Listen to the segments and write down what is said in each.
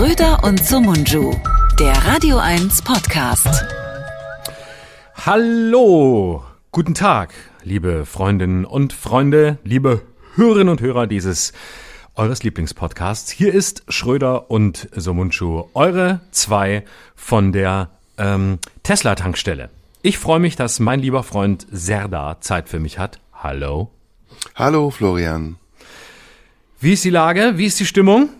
Schröder und Sumunju, der Radio 1 Podcast. Hallo, guten Tag, liebe Freundinnen und Freunde, liebe Hörerinnen und Hörer dieses eures Lieblingspodcasts. Hier ist Schröder und Somunchu, eure zwei von der ähm, Tesla-Tankstelle. Ich freue mich, dass mein lieber Freund Serda Zeit für mich hat. Hallo. Hallo, Florian. Wie ist die Lage? Wie ist die Stimmung?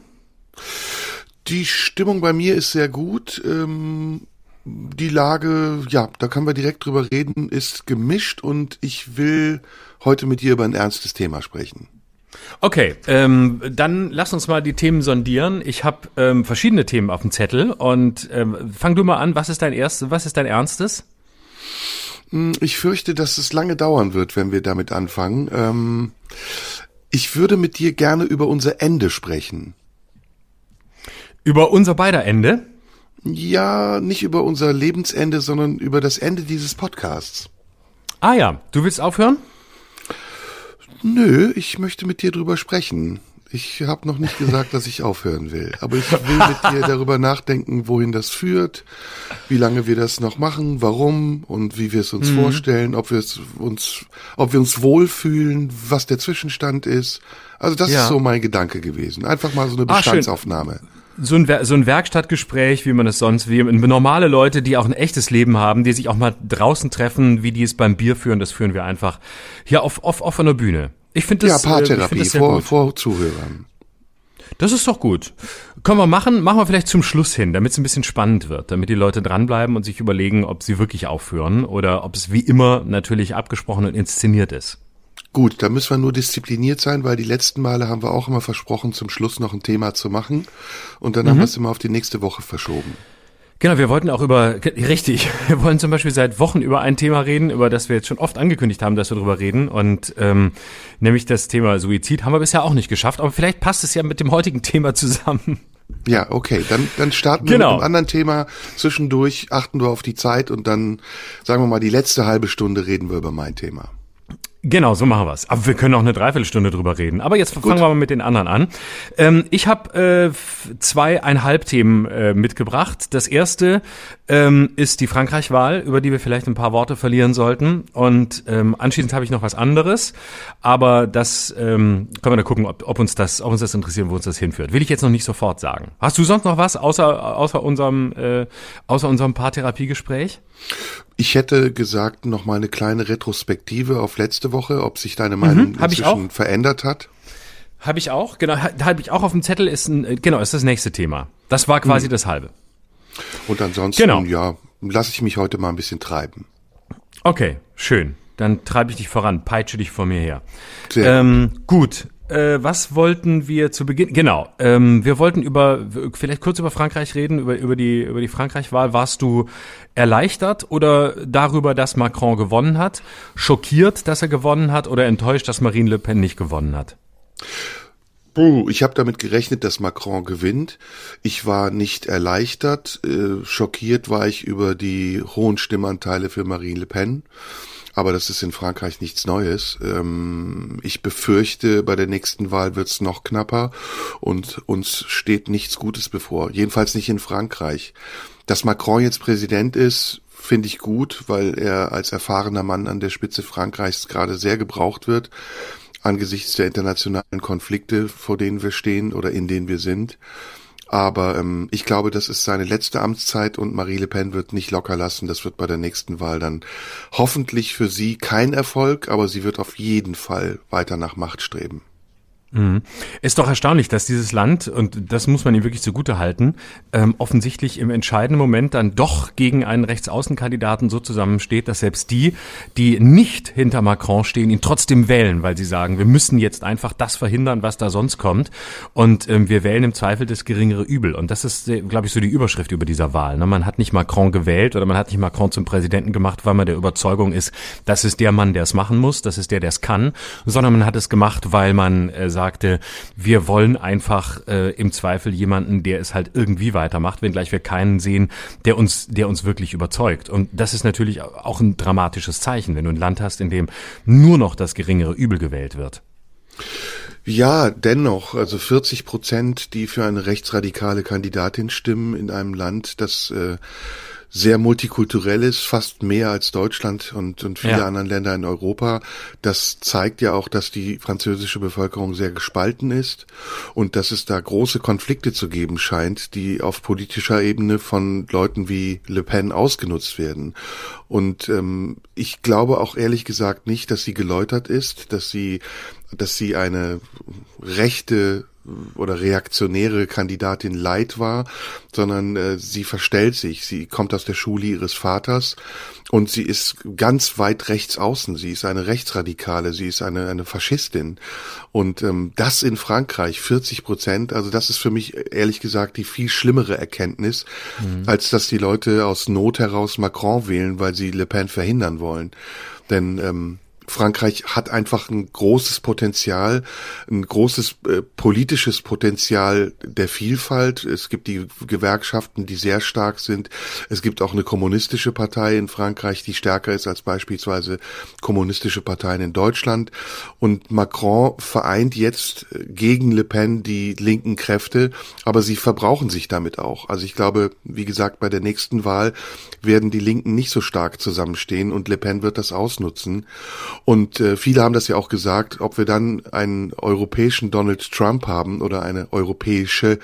Die Stimmung bei mir ist sehr gut. Ähm, die Lage, ja, da können wir direkt drüber reden, ist gemischt und ich will heute mit dir über ein ernstes Thema sprechen. Okay, ähm, dann lass uns mal die Themen sondieren. Ich habe ähm, verschiedene Themen auf dem Zettel und ähm, fang du mal an. Was ist dein erstes? Was ist dein ernstes? Hm, ich fürchte, dass es lange dauern wird, wenn wir damit anfangen. Ähm, ich würde mit dir gerne über unser Ende sprechen. Über unser beider Ende? Ja, nicht über unser Lebensende, sondern über das Ende dieses Podcasts. Ah ja, du willst aufhören? Nö, ich möchte mit dir drüber sprechen. Ich habe noch nicht gesagt, dass ich aufhören will, aber ich will mit dir darüber nachdenken, wohin das führt, wie lange wir das noch machen, warum und wie wir es uns mhm. vorstellen, ob wir es uns, ob wir uns wohlfühlen, was der Zwischenstand ist. Also das ja. ist so mein Gedanke gewesen. Einfach mal so eine Bestandsaufnahme. Ah, so ein, so ein Werkstattgespräch, wie man es sonst, wie normale Leute, die auch ein echtes Leben haben, die sich auch mal draußen treffen, wie die es beim Bier führen, das führen wir einfach hier auf, auf, auf einer Bühne. Ich finde das, ja, Paartherapie äh, das vor, gut. vor Zuhörern. Das ist doch gut. Können wir machen, machen wir vielleicht zum Schluss hin, damit es ein bisschen spannend wird, damit die Leute dranbleiben und sich überlegen, ob sie wirklich aufhören oder ob es wie immer natürlich abgesprochen und inszeniert ist. Gut, da müssen wir nur diszipliniert sein, weil die letzten Male haben wir auch immer versprochen, zum Schluss noch ein Thema zu machen. Und dann mhm. haben wir es immer auf die nächste Woche verschoben. Genau, wir wollten auch über, richtig, wir wollen zum Beispiel seit Wochen über ein Thema reden, über das wir jetzt schon oft angekündigt haben, dass wir darüber reden. Und ähm, nämlich das Thema Suizid haben wir bisher auch nicht geschafft, aber vielleicht passt es ja mit dem heutigen Thema zusammen. Ja, okay, dann, dann starten wir genau. mit einem anderen Thema. Zwischendurch achten wir auf die Zeit und dann, sagen wir mal, die letzte halbe Stunde reden wir über mein Thema. Genau, so machen wir's. Aber wir können auch eine Dreiviertelstunde drüber reden. Aber jetzt Gut. fangen wir mal mit den anderen an. Ähm, ich habe äh, zweieinhalb Themen äh, mitgebracht. Das erste ähm, ist die Frankreich-Wahl, über die wir vielleicht ein paar Worte verlieren sollten. Und ähm, anschließend habe ich noch was anderes. Aber das ähm, können wir dann gucken, ob, ob, uns das, ob uns das interessiert, wo uns das hinführt. Will ich jetzt noch nicht sofort sagen. Hast du sonst noch was außer, außer unserem, äh, außer unserem Paartherapiegespräch? Ich hätte gesagt, noch mal eine kleine Retrospektive auf letzte Woche, ob sich deine Meinung mhm, inzwischen verändert hat. Habe ich auch, genau, habe ich auch auf dem Zettel, ist ein, äh, genau, ist das nächste Thema. Das war quasi mhm. das halbe. Und ansonsten, genau. ja, lasse ich mich heute mal ein bisschen treiben. Okay, schön. Dann treibe ich dich voran, peitsche dich vor mir her. Sehr ähm, gut äh, was wollten wir zu Beginn? Genau, ähm, wir wollten über vielleicht kurz über Frankreich reden, über über die über die Frankreich-Wahl. Warst du erleichtert oder darüber, dass Macron gewonnen hat, schockiert, dass er gewonnen hat oder enttäuscht, dass Marine Le Pen nicht gewonnen hat? Puh, ich habe damit gerechnet, dass Macron gewinnt. Ich war nicht erleichtert, äh, schockiert war ich über die hohen Stimmanteile für Marine Le Pen. Aber das ist in Frankreich nichts Neues. Ähm, ich befürchte, bei der nächsten Wahl wird es noch knapper und uns steht nichts Gutes bevor. Jedenfalls nicht in Frankreich. Dass Macron jetzt Präsident ist, finde ich gut, weil er als erfahrener Mann an der Spitze Frankreichs gerade sehr gebraucht wird angesichts der internationalen Konflikte, vor denen wir stehen oder in denen wir sind. Aber ähm, ich glaube, das ist seine letzte Amtszeit und Marie Le Pen wird nicht locker lassen. Das wird bei der nächsten Wahl dann hoffentlich für sie kein Erfolg, aber sie wird auf jeden Fall weiter nach Macht streben. Mhm. Ist doch erstaunlich, dass dieses Land, und das muss man ihm wirklich zugute halten, ähm, offensichtlich im entscheidenden Moment dann doch gegen einen Rechtsaußenkandidaten so zusammensteht, dass selbst die, die nicht hinter Macron stehen, ihn trotzdem wählen, weil sie sagen, wir müssen jetzt einfach das verhindern, was da sonst kommt. Und ähm, wir wählen im Zweifel das geringere Übel. Und das ist, äh, glaube ich, so die Überschrift über dieser Wahl. Ne? Man hat nicht Macron gewählt oder man hat nicht Macron zum Präsidenten gemacht, weil man der Überzeugung ist, das ist der Mann, der es machen muss, das ist der, der es kann, sondern man hat es gemacht, weil man äh, sagte, wir wollen einfach äh, im Zweifel jemanden, der es halt irgendwie weitermacht, wenngleich wir keinen sehen, der uns, der uns wirklich überzeugt. Und das ist natürlich auch ein dramatisches Zeichen, wenn du ein Land hast, in dem nur noch das geringere Übel gewählt wird. Ja, dennoch, also 40 Prozent, die für eine rechtsradikale Kandidatin stimmen in einem Land, das äh, sehr multikulturell ist, fast mehr als Deutschland und, und viele ja. anderen Länder in Europa. Das zeigt ja auch, dass die französische Bevölkerung sehr gespalten ist und dass es da große Konflikte zu geben scheint, die auf politischer Ebene von Leuten wie Le Pen ausgenutzt werden. Und ähm, ich glaube auch ehrlich gesagt nicht, dass sie geläutert ist, dass sie, dass sie eine rechte oder reaktionäre Kandidatin Leid war, sondern äh, sie verstellt sich. Sie kommt aus der Schule ihres Vaters und sie ist ganz weit rechts außen. Sie ist eine Rechtsradikale, sie ist eine, eine Faschistin. Und ähm, das in Frankreich, 40 Prozent, also das ist für mich ehrlich gesagt die viel schlimmere Erkenntnis, mhm. als dass die Leute aus Not heraus Macron wählen, weil sie Le Pen verhindern wollen. Denn ähm, Frankreich hat einfach ein großes Potenzial, ein großes äh, politisches Potenzial der Vielfalt. Es gibt die Gewerkschaften, die sehr stark sind. Es gibt auch eine kommunistische Partei in Frankreich, die stärker ist als beispielsweise kommunistische Parteien in Deutschland. Und Macron vereint jetzt gegen Le Pen die linken Kräfte, aber sie verbrauchen sich damit auch. Also ich glaube, wie gesagt, bei der nächsten Wahl werden die Linken nicht so stark zusammenstehen und Le Pen wird das ausnutzen. Und äh, viele haben das ja auch gesagt, ob wir dann einen europäischen Donald Trump haben oder eine europäische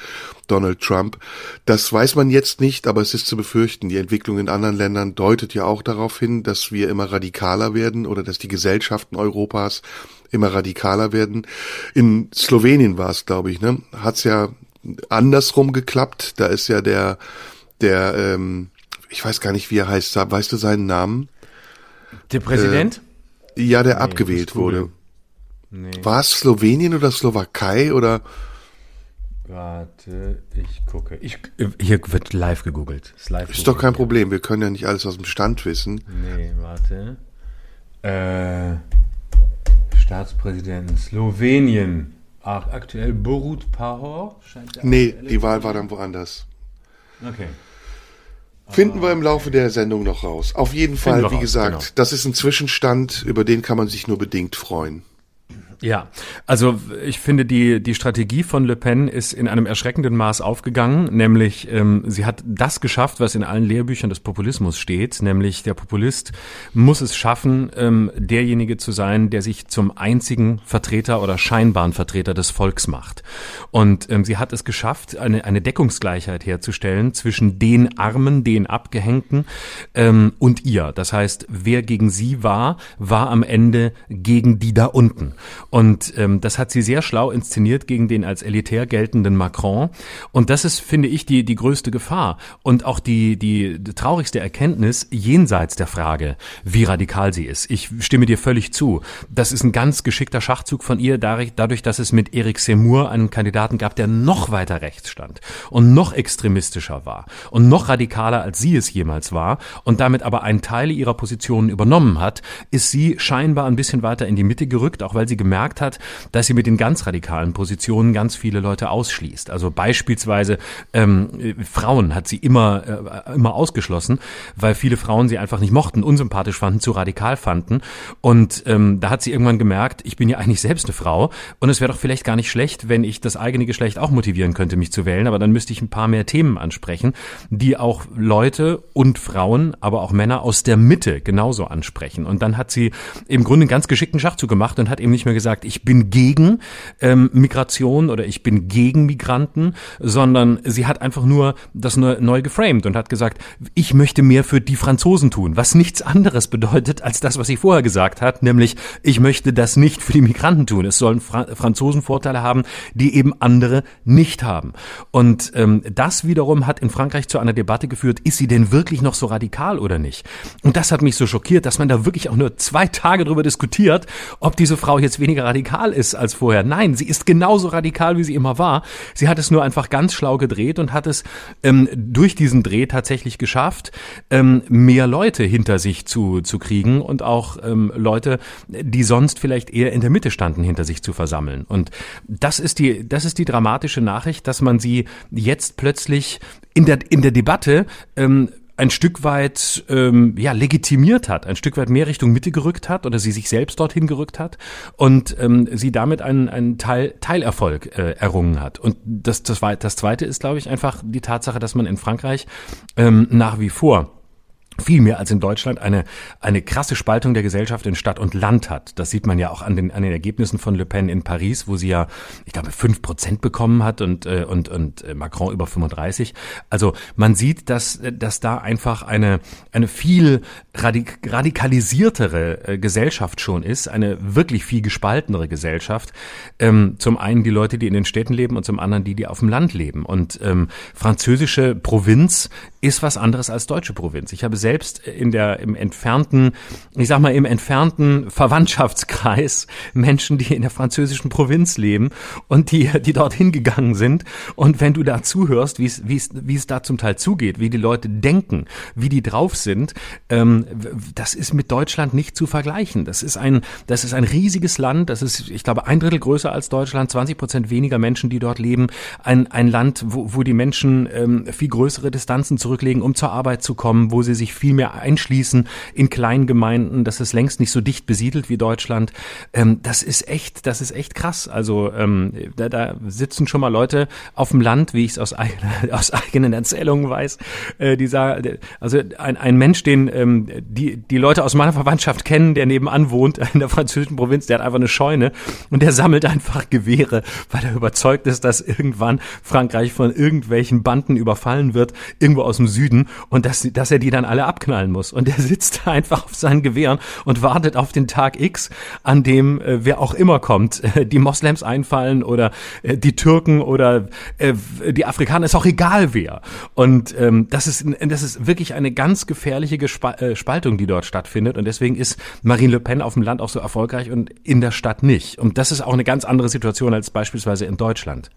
Donald Trump, das weiß man jetzt nicht, aber es ist zu befürchten. Die Entwicklung in anderen Ländern deutet ja auch darauf hin, dass wir immer radikaler werden oder dass die Gesellschaften Europas immer radikaler werden. In Slowenien war es, glaube ich, ne, hat's ja andersrum geklappt. Da ist ja der der ähm, ich weiß gar nicht, wie er heißt. Weißt du seinen Namen? Der Präsident? Äh, ja, der nee, abgewählt wurde. Nee. War es Slowenien oder Slowakei oder? Warte, ich gucke. Ich, hier wird live gegoogelt. Ist, live ist doch kein Problem. Wir können ja nicht alles aus dem Stand wissen. Nee, warte. Äh, Staatspräsident Slowenien. Ach, aktuell Borut Pahor? Scheint nee, die Wahl war dann woanders. Okay. Finden wir im Laufe der Sendung noch raus. Auf jeden Fall, wie gesagt, genau. das ist ein Zwischenstand, über den kann man sich nur bedingt freuen. Ja, also ich finde, die, die Strategie von Le Pen ist in einem erschreckenden Maß aufgegangen, nämlich ähm, sie hat das geschafft, was in allen Lehrbüchern des Populismus steht, nämlich der Populist muss es schaffen, ähm, derjenige zu sein, der sich zum einzigen Vertreter oder scheinbaren Vertreter des Volks macht. Und ähm, sie hat es geschafft, eine, eine Deckungsgleichheit herzustellen zwischen den Armen, den Abgehängten ähm, und ihr. Das heißt, wer gegen sie war, war am Ende gegen die da unten. Und ähm, das hat sie sehr schlau inszeniert gegen den als elitär geltenden Macron. Und das ist, finde ich, die, die größte Gefahr. Und auch die, die, traurigste Erkenntnis jenseits der Frage, wie radikal sie ist. Ich stimme dir völlig zu. Das ist ein ganz geschickter Schachzug von ihr, dadurch, dass es mit Eric Seymour einen Kandidaten gab, der noch weiter rechts stand und noch extremistischer war und noch radikaler, als sie es jemals war und damit aber einen Teil ihrer Positionen übernommen hat, ist sie scheinbar ein bisschen weiter in die Mitte gerückt, auch weil sie gemerkt gemerkt hat, dass sie mit den ganz radikalen Positionen ganz viele Leute ausschließt. Also beispielsweise ähm, Frauen hat sie immer, äh, immer ausgeschlossen, weil viele Frauen sie einfach nicht mochten, unsympathisch fanden, zu radikal fanden. Und ähm, da hat sie irgendwann gemerkt, ich bin ja eigentlich selbst eine Frau und es wäre doch vielleicht gar nicht schlecht, wenn ich das eigene Geschlecht auch motivieren könnte, mich zu wählen. Aber dann müsste ich ein paar mehr Themen ansprechen, die auch Leute und Frauen, aber auch Männer aus der Mitte genauso ansprechen. Und dann hat sie im Grunde einen ganz geschickten Schachzug gemacht und hat eben nicht mehr gesagt, gesagt, ich bin gegen ähm, Migration oder ich bin gegen Migranten, sondern sie hat einfach nur das neu, neu geframed und hat gesagt, ich möchte mehr für die Franzosen tun, was nichts anderes bedeutet als das, was sie vorher gesagt hat, nämlich ich möchte das nicht für die Migranten tun. Es sollen Fra Franzosen Vorteile haben, die eben andere nicht haben. Und ähm, das wiederum hat in Frankreich zu einer Debatte geführt, ist sie denn wirklich noch so radikal oder nicht? Und das hat mich so schockiert, dass man da wirklich auch nur zwei Tage drüber diskutiert, ob diese Frau jetzt weniger weniger radikal ist als vorher. Nein, sie ist genauso radikal, wie sie immer war. Sie hat es nur einfach ganz schlau gedreht und hat es ähm, durch diesen Dreh tatsächlich geschafft, ähm, mehr Leute hinter sich zu, zu kriegen und auch ähm, Leute, die sonst vielleicht eher in der Mitte standen, hinter sich zu versammeln. Und das ist die, das ist die dramatische Nachricht, dass man sie jetzt plötzlich in der, in der Debatte ähm, ein Stück weit ähm, ja legitimiert hat, ein Stück weit mehr Richtung Mitte gerückt hat oder sie sich selbst dorthin gerückt hat und ähm, sie damit einen, einen Teil Teilerfolg äh, errungen hat. Und das, das, das Zweite ist, glaube ich, einfach die Tatsache, dass man in Frankreich ähm, nach wie vor viel mehr als in Deutschland eine, eine krasse Spaltung der Gesellschaft in Stadt und Land hat. Das sieht man ja auch an den, an den Ergebnissen von Le Pen in Paris, wo sie ja, ich glaube, fünf Prozent bekommen hat und, äh, und, und äh, Macron über 35. Also man sieht, dass, dass da einfach eine, eine viel radik radikalisiertere äh, Gesellschaft schon ist, eine wirklich viel gespaltenere Gesellschaft. Ähm, zum einen die Leute, die in den Städten leben und zum anderen die, die auf dem Land leben. Und ähm, französische Provinz ist was anderes als deutsche Provinz. Ich habe selbst in der, im entfernten, ich sag mal, im entfernten Verwandtschaftskreis Menschen, die in der französischen Provinz leben und die, die dorthin gegangen sind. Und wenn du da zuhörst, wie es, wie es, wie es da zum Teil zugeht, wie die Leute denken, wie die drauf sind, ähm, das ist mit Deutschland nicht zu vergleichen. Das ist ein, das ist ein riesiges Land. Das ist, ich glaube, ein Drittel größer als Deutschland, 20 Prozent weniger Menschen, die dort leben. Ein, ein Land, wo, wo die Menschen ähm, viel größere Distanzen zurück zurücklegen, um zur Arbeit zu kommen, wo sie sich viel mehr einschließen in kleinen Gemeinden. Das ist längst nicht so dicht besiedelt wie Deutschland. Ähm, das ist echt, das ist echt krass. Also ähm, da, da sitzen schon mal Leute auf dem Land, wie ich es aus, eigener, aus eigenen Erzählungen weiß, äh, die sagen, also ein, ein Mensch, den ähm, die, die Leute aus meiner Verwandtschaft kennen, der nebenan wohnt in der französischen Provinz, der hat einfach eine Scheune und der sammelt einfach Gewehre, weil er überzeugt ist, dass irgendwann Frankreich von irgendwelchen Banden überfallen wird, irgendwo aus dem Süden und dass, dass er die dann alle abknallen muss. Und er sitzt da einfach auf seinen Gewehren und wartet auf den Tag X, an dem äh, wer auch immer kommt, äh, die Moslems einfallen oder äh, die Türken oder äh, die Afrikaner, ist auch egal wer. Und ähm, das ist das ist wirklich eine ganz gefährliche Gespa äh, Spaltung, die dort stattfindet. Und deswegen ist Marine Le Pen auf dem Land auch so erfolgreich und in der Stadt nicht. Und das ist auch eine ganz andere Situation als beispielsweise in Deutschland.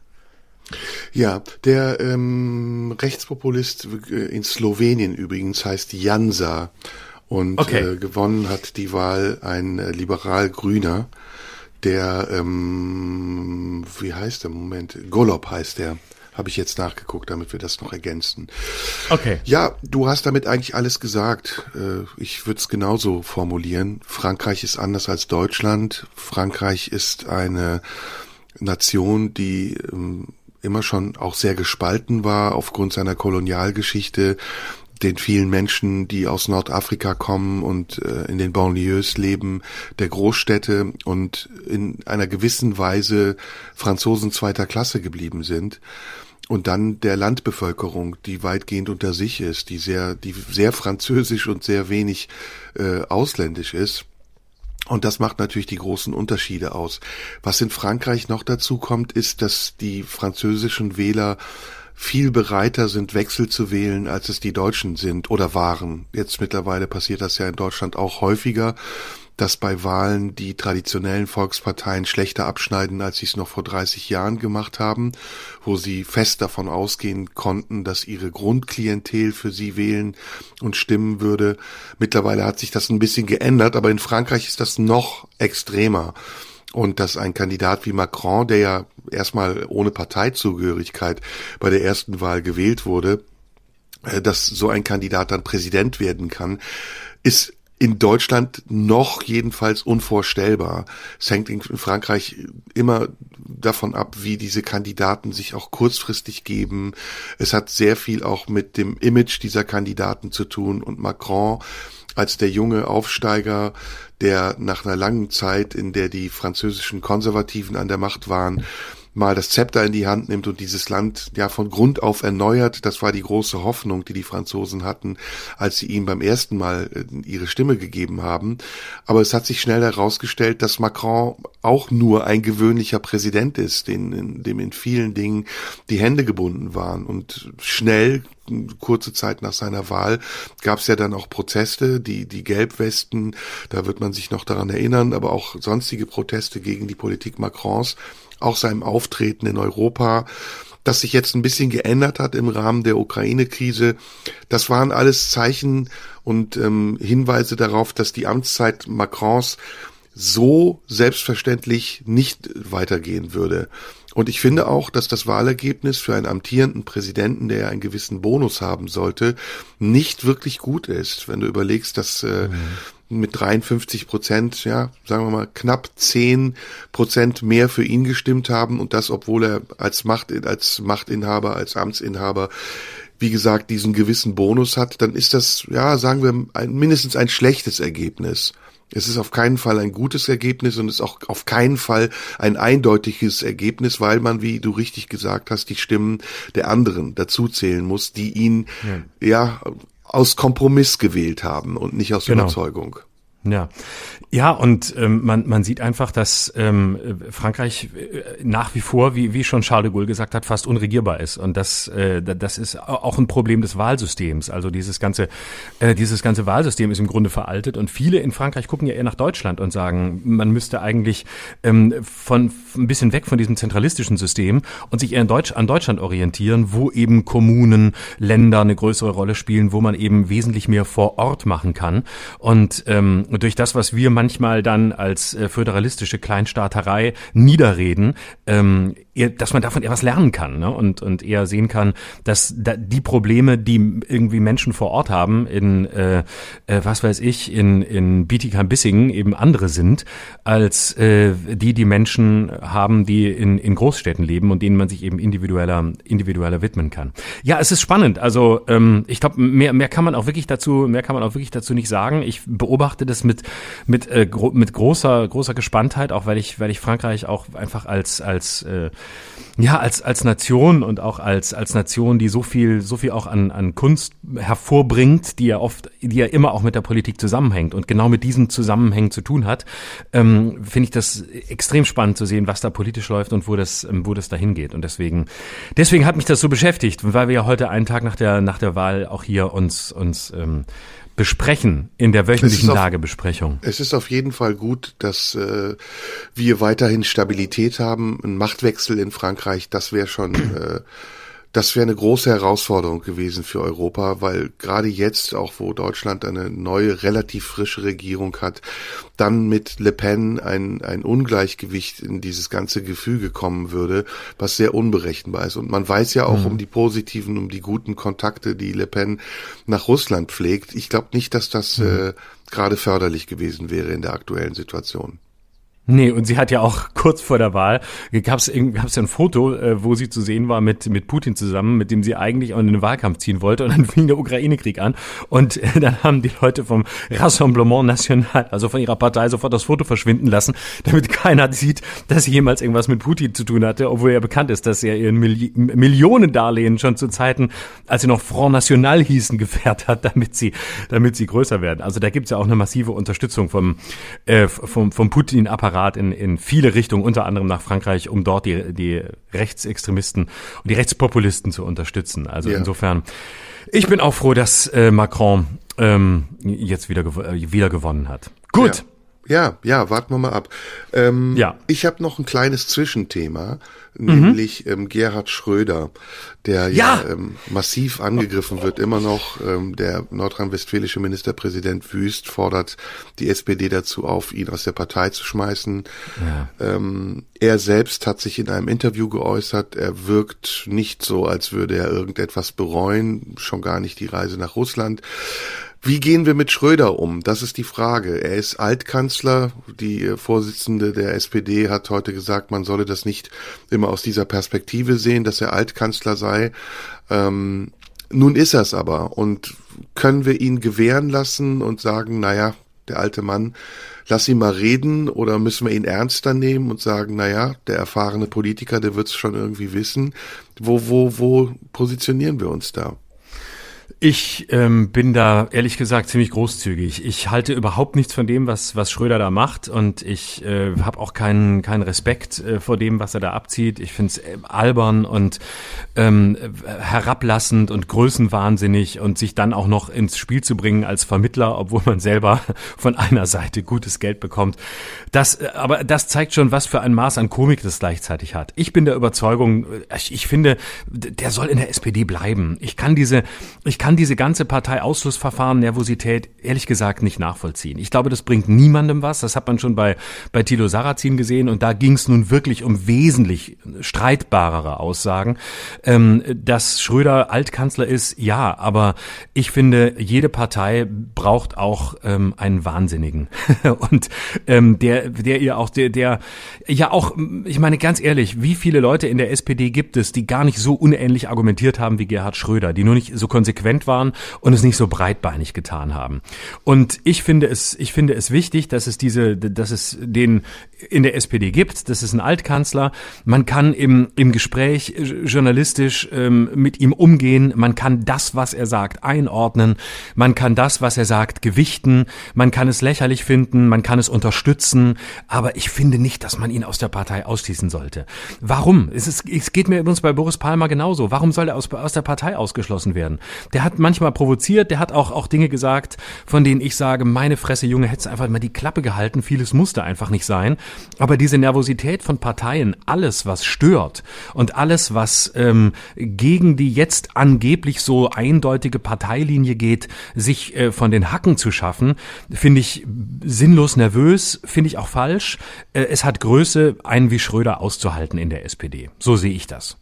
Ja, der ähm, Rechtspopulist äh, in Slowenien übrigens heißt Jansa und okay. äh, gewonnen hat die Wahl ein äh, liberal-grüner, der, ähm, wie heißt der Moment? Golob heißt der. Habe ich jetzt nachgeguckt, damit wir das noch ergänzen. Okay. Ja, du hast damit eigentlich alles gesagt. Äh, ich würde es genauso formulieren. Frankreich ist anders als Deutschland. Frankreich ist eine Nation, die ähm, immer schon auch sehr gespalten war aufgrund seiner Kolonialgeschichte, den vielen Menschen, die aus Nordafrika kommen und äh, in den Banlieues leben, der Großstädte und in einer gewissen Weise Franzosen zweiter Klasse geblieben sind. Und dann der Landbevölkerung, die weitgehend unter sich ist, die sehr, die sehr französisch und sehr wenig äh, ausländisch ist. Und das macht natürlich die großen Unterschiede aus. Was in Frankreich noch dazu kommt, ist, dass die französischen Wähler viel bereiter sind, Wechsel zu wählen, als es die Deutschen sind oder waren. Jetzt mittlerweile passiert das ja in Deutschland auch häufiger dass bei Wahlen die traditionellen Volksparteien schlechter abschneiden, als sie es noch vor 30 Jahren gemacht haben, wo sie fest davon ausgehen konnten, dass ihre Grundklientel für sie wählen und stimmen würde. Mittlerweile hat sich das ein bisschen geändert, aber in Frankreich ist das noch extremer. Und dass ein Kandidat wie Macron, der ja erstmal ohne Parteizugehörigkeit bei der ersten Wahl gewählt wurde, äh, dass so ein Kandidat dann Präsident werden kann, ist in Deutschland noch jedenfalls unvorstellbar. Es hängt in Frankreich immer davon ab, wie diese Kandidaten sich auch kurzfristig geben. Es hat sehr viel auch mit dem Image dieser Kandidaten zu tun und Macron als der junge Aufsteiger, der nach einer langen Zeit, in der die französischen Konservativen an der Macht waren, mal das Zepter in die Hand nimmt und dieses Land ja von Grund auf erneuert. Das war die große Hoffnung, die die Franzosen hatten, als sie ihm beim ersten Mal äh, ihre Stimme gegeben haben. Aber es hat sich schnell herausgestellt, dass Macron auch nur ein gewöhnlicher Präsident ist, den, dem in vielen Dingen die Hände gebunden waren. Und schnell kurze Zeit nach seiner Wahl gab es ja dann auch Proteste, die, die Gelbwesten, da wird man sich noch daran erinnern, aber auch sonstige Proteste gegen die Politik Macrons auch seinem Auftreten in Europa, das sich jetzt ein bisschen geändert hat im Rahmen der Ukraine-Krise. Das waren alles Zeichen und ähm, Hinweise darauf, dass die Amtszeit Macrons so selbstverständlich nicht weitergehen würde. Und ich finde auch, dass das Wahlergebnis für einen amtierenden Präsidenten, der ja einen gewissen Bonus haben sollte, nicht wirklich gut ist. Wenn du überlegst, dass äh, mhm. Mit 53 Prozent, ja, sagen wir mal, knapp 10 Prozent mehr für ihn gestimmt haben und das, obwohl er als Macht, als Machtinhaber, als Amtsinhaber wie gesagt, diesen gewissen Bonus hat, dann ist das, ja, sagen wir, ein, mindestens ein schlechtes Ergebnis. Es ist auf keinen Fall ein gutes Ergebnis und es ist auch auf keinen Fall ein eindeutiges Ergebnis, weil man, wie du richtig gesagt hast, die Stimmen der anderen dazuzählen muss, die ihn ja, ja aus Kompromiss gewählt haben und nicht aus genau. Überzeugung. Ja, ja, und ähm, man, man sieht einfach, dass ähm, Frankreich äh, nach wie vor, wie, wie schon Charles de Gaulle gesagt hat, fast unregierbar ist. Und das, äh, das ist auch ein Problem des Wahlsystems. Also dieses ganze, äh, dieses ganze Wahlsystem ist im Grunde veraltet. Und viele in Frankreich gucken ja eher nach Deutschland und sagen, man müsste eigentlich ähm, von ein bisschen weg von diesem zentralistischen System und sich eher in Deutsch, an Deutschland orientieren, wo eben Kommunen, Länder eine größere Rolle spielen, wo man eben wesentlich mehr vor Ort machen kann. Und ähm, durch das, was wir manchmal dann als äh, föderalistische Kleinstaaterei niederreden, ähm, dass man davon eher lernen kann ne? und, und eher sehen kann, dass da die Probleme, die irgendwie Menschen vor Ort haben, in, äh, äh, was weiß ich, in, in Bietigheim-Bissingen eben andere sind, als äh, die, die Menschen haben, die in, in Großstädten leben und denen man sich eben individueller, individueller widmen kann. Ja, es ist spannend. Also ähm, ich glaube, mehr, mehr kann man auch wirklich dazu, mehr kann man auch wirklich dazu nicht sagen. Ich beobachte das mit, mit, äh, gro mit großer, großer Gespanntheit, auch weil ich, weil ich Frankreich auch einfach als, als äh, ja, als, als Nation und auch als, als Nation, die so viel, so viel auch an, an Kunst hervorbringt, die ja oft, die ja immer auch mit der Politik zusammenhängt und genau mit diesen Zusammenhängen zu tun hat, ähm, finde ich das extrem spannend zu sehen, was da politisch läuft und wo das, ähm, wo das dahin geht. Und deswegen, deswegen hat mich das so beschäftigt, weil wir ja heute einen Tag nach der, nach der Wahl auch hier uns, uns, ähm, besprechen in der wöchentlichen auf, Lagebesprechung? Es ist auf jeden Fall gut, dass äh, wir weiterhin Stabilität haben. Ein Machtwechsel in Frankreich, das wäre schon äh, das wäre eine große Herausforderung gewesen für Europa, weil gerade jetzt, auch wo Deutschland eine neue, relativ frische Regierung hat, dann mit Le Pen ein, ein Ungleichgewicht in dieses ganze Gefüge kommen würde, was sehr unberechenbar ist. Und man weiß ja auch mhm. um die positiven, um die guten Kontakte, die Le Pen nach Russland pflegt. Ich glaube nicht, dass das mhm. äh, gerade förderlich gewesen wäre in der aktuellen Situation. Nee, und sie hat ja auch kurz vor der Wahl, gab es ja ein Foto, äh, wo sie zu sehen war mit, mit Putin zusammen, mit dem sie eigentlich auch in den Wahlkampf ziehen wollte. Und dann fing der Ukraine-Krieg an. Und äh, dann haben die Leute vom Rassemblement National, also von ihrer Partei, sofort das Foto verschwinden lassen, damit keiner sieht, dass sie jemals irgendwas mit Putin zu tun hatte, obwohl ja bekannt ist, dass er ihren Milli Millionendarlehen schon zu Zeiten, als sie noch Front National hießen, gefährt hat, damit sie, damit sie größer werden. Also da gibt's ja auch eine massive Unterstützung vom, äh, vom, vom Putin-Apparat Rat in, in viele Richtungen, unter anderem nach Frankreich, um dort die, die Rechtsextremisten und die Rechtspopulisten zu unterstützen. Also ja. insofern, ich bin auch froh, dass äh, Macron ähm, jetzt wieder, äh, wieder gewonnen hat. Gut. Ja. Ja, ja, warten wir mal ab. Ähm, ja. Ich habe noch ein kleines Zwischenthema, nämlich mhm. ähm, Gerhard Schröder, der ja, ja ähm, massiv angegriffen wird, immer noch. Ähm, der nordrhein-westfälische Ministerpräsident Wüst fordert die SPD dazu auf, ihn aus der Partei zu schmeißen. Ja. Ähm, er selbst hat sich in einem Interview geäußert, er wirkt nicht so, als würde er irgendetwas bereuen, schon gar nicht die Reise nach Russland. Wie gehen wir mit Schröder um? Das ist die Frage. Er ist Altkanzler. Die äh, Vorsitzende der SPD hat heute gesagt, man solle das nicht immer aus dieser Perspektive sehen, dass er Altkanzler sei. Ähm, nun ist er es aber. Und können wir ihn gewähren lassen und sagen, naja, der alte Mann, lass ihn mal reden oder müssen wir ihn ernster nehmen und sagen, naja, der erfahrene Politiker, der wird es schon irgendwie wissen. Wo, wo, wo positionieren wir uns da? Ich ähm, bin da ehrlich gesagt ziemlich großzügig. Ich halte überhaupt nichts von dem, was, was Schröder da macht und ich äh, habe auch keinen, keinen Respekt äh, vor dem, was er da abzieht. Ich finde es äh, albern und ähm, herablassend und größenwahnsinnig und sich dann auch noch ins Spiel zu bringen als Vermittler, obwohl man selber von einer Seite gutes Geld bekommt. Das, äh, aber das zeigt schon, was für ein Maß an Komik das gleichzeitig hat. Ich bin der Überzeugung, ich, ich finde, der soll in der SPD bleiben. Ich kann diese, ich kann diese ganze Parteiausschlussverfahren, Nervosität ehrlich gesagt nicht nachvollziehen. Ich glaube, das bringt niemandem was. Das hat man schon bei, bei Thilo Sarrazin gesehen und da ging es nun wirklich um wesentlich streitbarere Aussagen. Ähm, dass Schröder Altkanzler ist, ja, aber ich finde, jede Partei braucht auch ähm, einen Wahnsinnigen. und ähm, der, der ihr auch, der, der, ja auch, ich meine ganz ehrlich, wie viele Leute in der SPD gibt es, die gar nicht so unähnlich argumentiert haben wie Gerhard Schröder, die nur nicht so konsequent waren und es nicht so breitbeinig getan haben. Und ich finde es, ich finde es wichtig, dass es diese, dass es den in der SPD gibt. Das ist ein Altkanzler. Man kann im, im Gespräch journalistisch ähm, mit ihm umgehen. Man kann das, was er sagt, einordnen. Man kann das, was er sagt, gewichten. Man kann es lächerlich finden. Man kann es unterstützen. Aber ich finde nicht, dass man ihn aus der Partei ausschließen sollte. Warum? Es, ist, es geht mir übrigens bei Boris Palmer genauso. Warum soll er aus, aus der Partei ausgeschlossen werden? Der hat manchmal provoziert. Der hat auch, auch Dinge gesagt, von denen ich sage, meine Fresse, Junge, hättest einfach mal die Klappe gehalten. Vieles musste einfach nicht sein. Aber diese Nervosität von Parteien, alles, was stört und alles, was ähm, gegen die jetzt angeblich so eindeutige Parteilinie geht, sich äh, von den Hacken zu schaffen, finde ich sinnlos nervös, finde ich auch falsch. Äh, es hat Größe, einen wie Schröder auszuhalten in der SPD. So sehe ich das.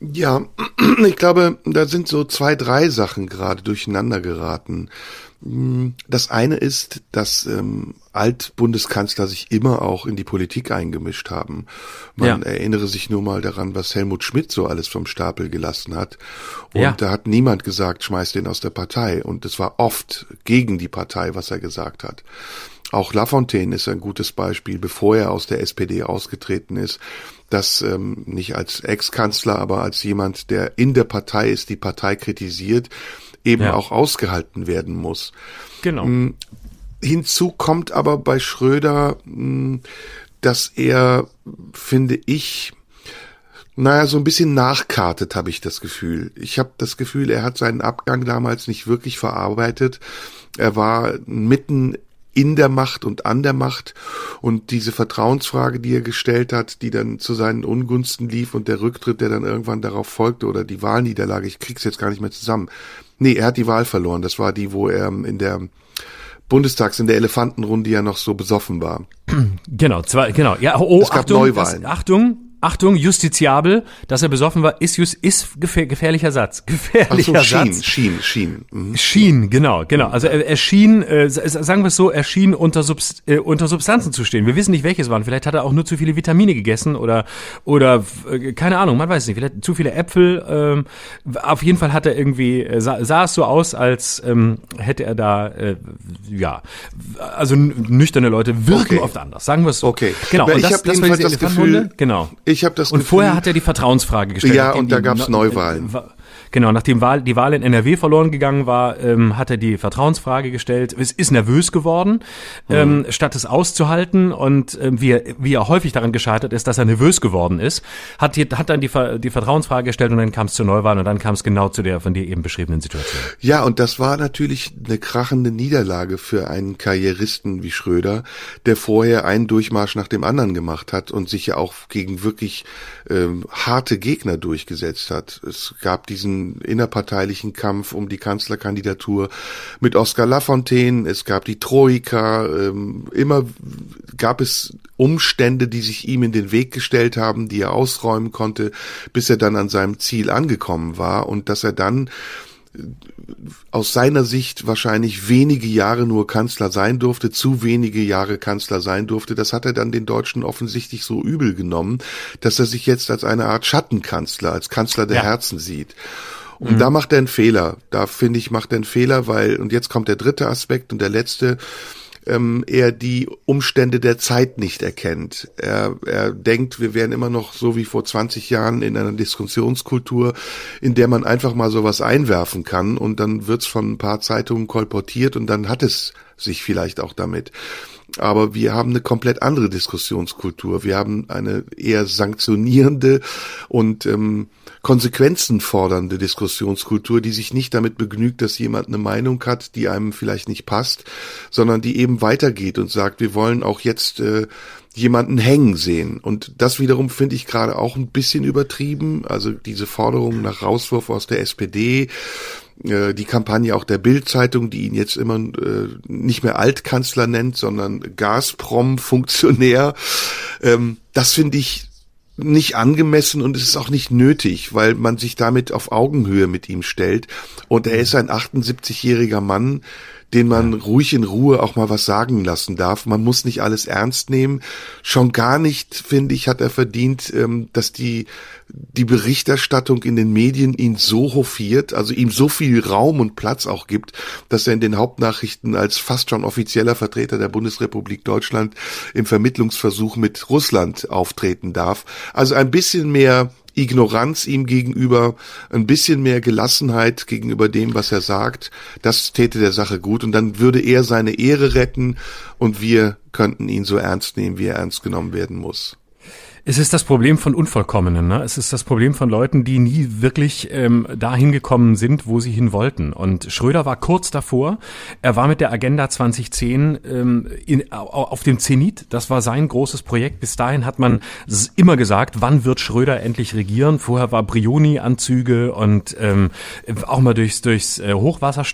Ja, ich glaube, da sind so zwei, drei Sachen gerade durcheinander geraten. Hm, das eine ist, dass ähm, Altbundeskanzler sich immer auch in die Politik eingemischt haben. Man ja. erinnere sich nur mal daran, was Helmut Schmidt so alles vom Stapel gelassen hat. Und ja. da hat niemand gesagt, schmeiß den aus der Partei. Und es war oft gegen die Partei, was er gesagt hat. Auch Lafontaine ist ein gutes Beispiel, bevor er aus der SPD ausgetreten ist, dass ähm, nicht als Ex-Kanzler, aber als jemand, der in der Partei ist, die Partei kritisiert, eben ja. auch ausgehalten werden muss. Genau. Mm, hinzu kommt aber bei Schröder, mm, dass er, finde ich, naja, so ein bisschen nachkartet, habe ich das Gefühl. Ich habe das Gefühl, er hat seinen Abgang damals nicht wirklich verarbeitet. Er war mitten in der Macht und an der Macht und diese Vertrauensfrage, die er gestellt hat, die dann zu seinen Ungunsten lief und der Rücktritt, der dann irgendwann darauf folgte oder die Wahlniederlage, ich krieg's jetzt gar nicht mehr zusammen. Nee, er hat die Wahl verloren. Das war die, wo er in der Bundestags in der Elefantenrunde ja noch so besoffen war. Genau, zwei, genau. Ja, oh, es gab Achtung, Neuwahlen. Das, Achtung, Achtung, justiziabel, dass er besoffen war, ist, just, ist gefähr, gefährlicher Satz. Gefährlicher Ach so, schien, Satz. Schien, schien. Mhm. Schien, genau, genau. Also er, er schien, äh, sagen wir es so, er schien unter, Subst, äh, unter Substanzen zu stehen. Wir wissen nicht, welches waren. Vielleicht hat er auch nur zu viele Vitamine gegessen oder, oder äh, keine Ahnung, man weiß nicht. Vielleicht zu viele Äpfel. Ähm, auf jeden Fall hat er irgendwie, äh, sah, sah es so aus, als ähm, hätte er da, äh, ja, also nüchterne Leute wirken okay. oft anders. Sagen wir es so. Okay. Genau. Und das, ich das war das Gefühl, genau. Ich habe das Und Gefühl, vorher hat er die Vertrauensfrage gestellt. Ja, und da gab es Neuwahlen. Genau, nachdem Wahl, die Wahl in NRW verloren gegangen war, ähm, hat er die Vertrauensfrage gestellt. Es ist nervös geworden, mhm. ähm, statt es auszuhalten. Und ähm, wie, er, wie er häufig daran gescheitert ist, dass er nervös geworden ist, hat, die, hat dann die, die Vertrauensfrage gestellt und dann kam es zur Neuwahl und dann kam es genau zu der von dir eben beschriebenen Situation. Ja, und das war natürlich eine krachende Niederlage für einen Karrieristen wie Schröder, der vorher einen Durchmarsch nach dem anderen gemacht hat und sich ja auch gegen wirklich ähm, harte Gegner durchgesetzt hat. Es gab diesen innerparteilichen Kampf um die Kanzlerkandidatur mit Oskar Lafontaine, es gab die Troika, ähm, immer gab es Umstände, die sich ihm in den Weg gestellt haben, die er ausräumen konnte, bis er dann an seinem Ziel angekommen war. Und dass er dann aus seiner Sicht wahrscheinlich wenige Jahre nur Kanzler sein durfte, zu wenige Jahre Kanzler sein durfte. Das hat er dann den Deutschen offensichtlich so übel genommen, dass er sich jetzt als eine Art Schattenkanzler, als Kanzler der ja. Herzen sieht. Und mhm. da macht er einen Fehler. Da finde ich, macht er einen Fehler, weil, und jetzt kommt der dritte Aspekt und der letzte, ähm, er die Umstände der Zeit nicht erkennt. Er, er denkt, wir wären immer noch so wie vor 20 Jahren in einer Diskussionskultur, in der man einfach mal sowas einwerfen kann und dann wird's von ein paar Zeitungen kolportiert und dann hat es sich vielleicht auch damit. Aber wir haben eine komplett andere Diskussionskultur. Wir haben eine eher sanktionierende und ähm, Konsequenzen fordernde Diskussionskultur, die sich nicht damit begnügt, dass jemand eine Meinung hat, die einem vielleicht nicht passt, sondern die eben weitergeht und sagt, wir wollen auch jetzt äh, jemanden hängen sehen. Und das wiederum finde ich gerade auch ein bisschen übertrieben. Also diese Forderung nach Rauswurf aus der SPD, äh, die Kampagne auch der Bild-Zeitung, die ihn jetzt immer äh, nicht mehr Altkanzler nennt, sondern Gazprom-Funktionär. Ähm, das finde ich nicht angemessen und es ist auch nicht nötig, weil man sich damit auf Augenhöhe mit ihm stellt. Und er ist ein 78-jähriger Mann, den man ruhig in Ruhe auch mal was sagen lassen darf. Man muss nicht alles ernst nehmen. Schon gar nicht, finde ich, hat er verdient, ähm, dass die, die Berichterstattung in den Medien ihn so hofiert, also ihm so viel Raum und Platz auch gibt, dass er in den Hauptnachrichten als fast schon offizieller Vertreter der Bundesrepublik Deutschland im Vermittlungsversuch mit Russland auftreten darf. Also ein bisschen mehr Ignoranz ihm gegenüber, ein bisschen mehr Gelassenheit gegenüber dem, was er sagt, das täte der Sache gut und dann würde er seine Ehre retten und wir könnten ihn so ernst nehmen, wie er ernst genommen werden muss. Es ist das Problem von Unvollkommenen. Ne? Es ist das Problem von Leuten, die nie wirklich ähm, dahin gekommen sind, wo sie hin wollten. Und Schröder war kurz davor. Er war mit der Agenda 2010 ähm, in, auf dem Zenit. Das war sein großes Projekt. Bis dahin hat man immer gesagt, wann wird Schröder endlich regieren? Vorher war Brioni-Anzüge und ähm, auch mal durchs, durchs äh, Hochwasser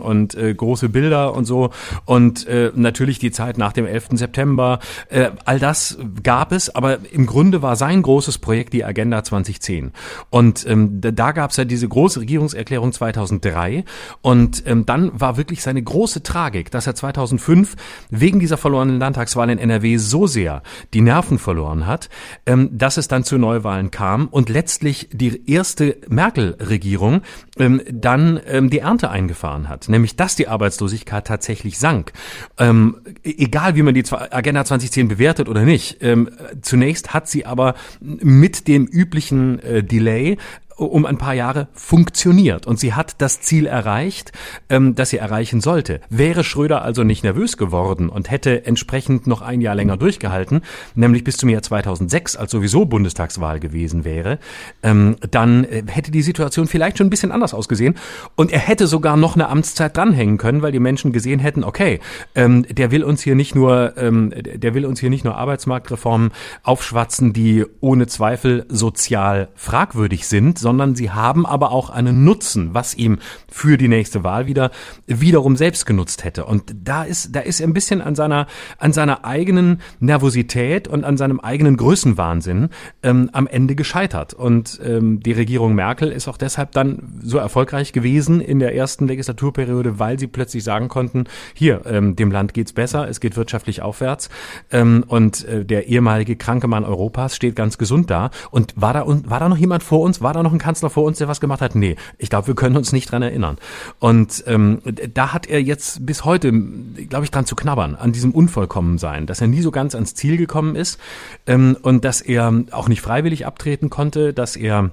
und äh, große Bilder und so. Und äh, natürlich die Zeit nach dem 11. September. Äh, all das gab es, aber im Grunde war sein großes Projekt die Agenda 2010. Und ähm, da gab es ja diese große Regierungserklärung 2003. Und ähm, dann war wirklich seine große Tragik, dass er 2005 wegen dieser verlorenen Landtagswahl in NRW so sehr die Nerven verloren hat, ähm, dass es dann zu Neuwahlen kam und letztlich die erste Merkel-Regierung ähm, dann ähm, die Ernte eingefahren hat. Nämlich, dass die Arbeitslosigkeit tatsächlich sank. Ähm, egal, wie man die Agenda 2010 bewertet oder nicht, ähm, zunächst hat hat sie aber mit dem üblichen äh, Delay um ein paar Jahre funktioniert und sie hat das Ziel erreicht, ähm, das sie erreichen sollte. Wäre Schröder also nicht nervös geworden und hätte entsprechend noch ein Jahr länger durchgehalten, nämlich bis zum Jahr 2006, als sowieso Bundestagswahl gewesen wäre, ähm, dann äh, hätte die Situation vielleicht schon ein bisschen anders ausgesehen und er hätte sogar noch eine Amtszeit dranhängen können, weil die Menschen gesehen hätten, okay, ähm, der will uns hier nicht nur, ähm, der will uns hier nicht nur Arbeitsmarktreformen aufschwatzen, die ohne Zweifel sozial fragwürdig sind, sondern sie haben aber auch einen Nutzen, was ihm für die nächste Wahl wieder wiederum selbst genutzt hätte. Und da ist, da ist er ein bisschen an seiner, an seiner eigenen Nervosität und an seinem eigenen Größenwahnsinn ähm, am Ende gescheitert. Und ähm, die Regierung Merkel ist auch deshalb dann so erfolgreich gewesen in der ersten Legislaturperiode, weil sie plötzlich sagen konnten, hier, ähm, dem Land geht's besser, es geht wirtschaftlich aufwärts ähm, und äh, der ehemalige kranke Mann Europas steht ganz gesund da. Und war da, war da noch jemand vor uns? War da noch noch ein Kanzler vor uns, der was gemacht hat? Nee, ich glaube, wir können uns nicht dran erinnern. Und ähm, da hat er jetzt bis heute, glaube ich, dran zu knabbern, an diesem Unvollkommensein, dass er nie so ganz ans Ziel gekommen ist ähm, und dass er auch nicht freiwillig abtreten konnte, dass er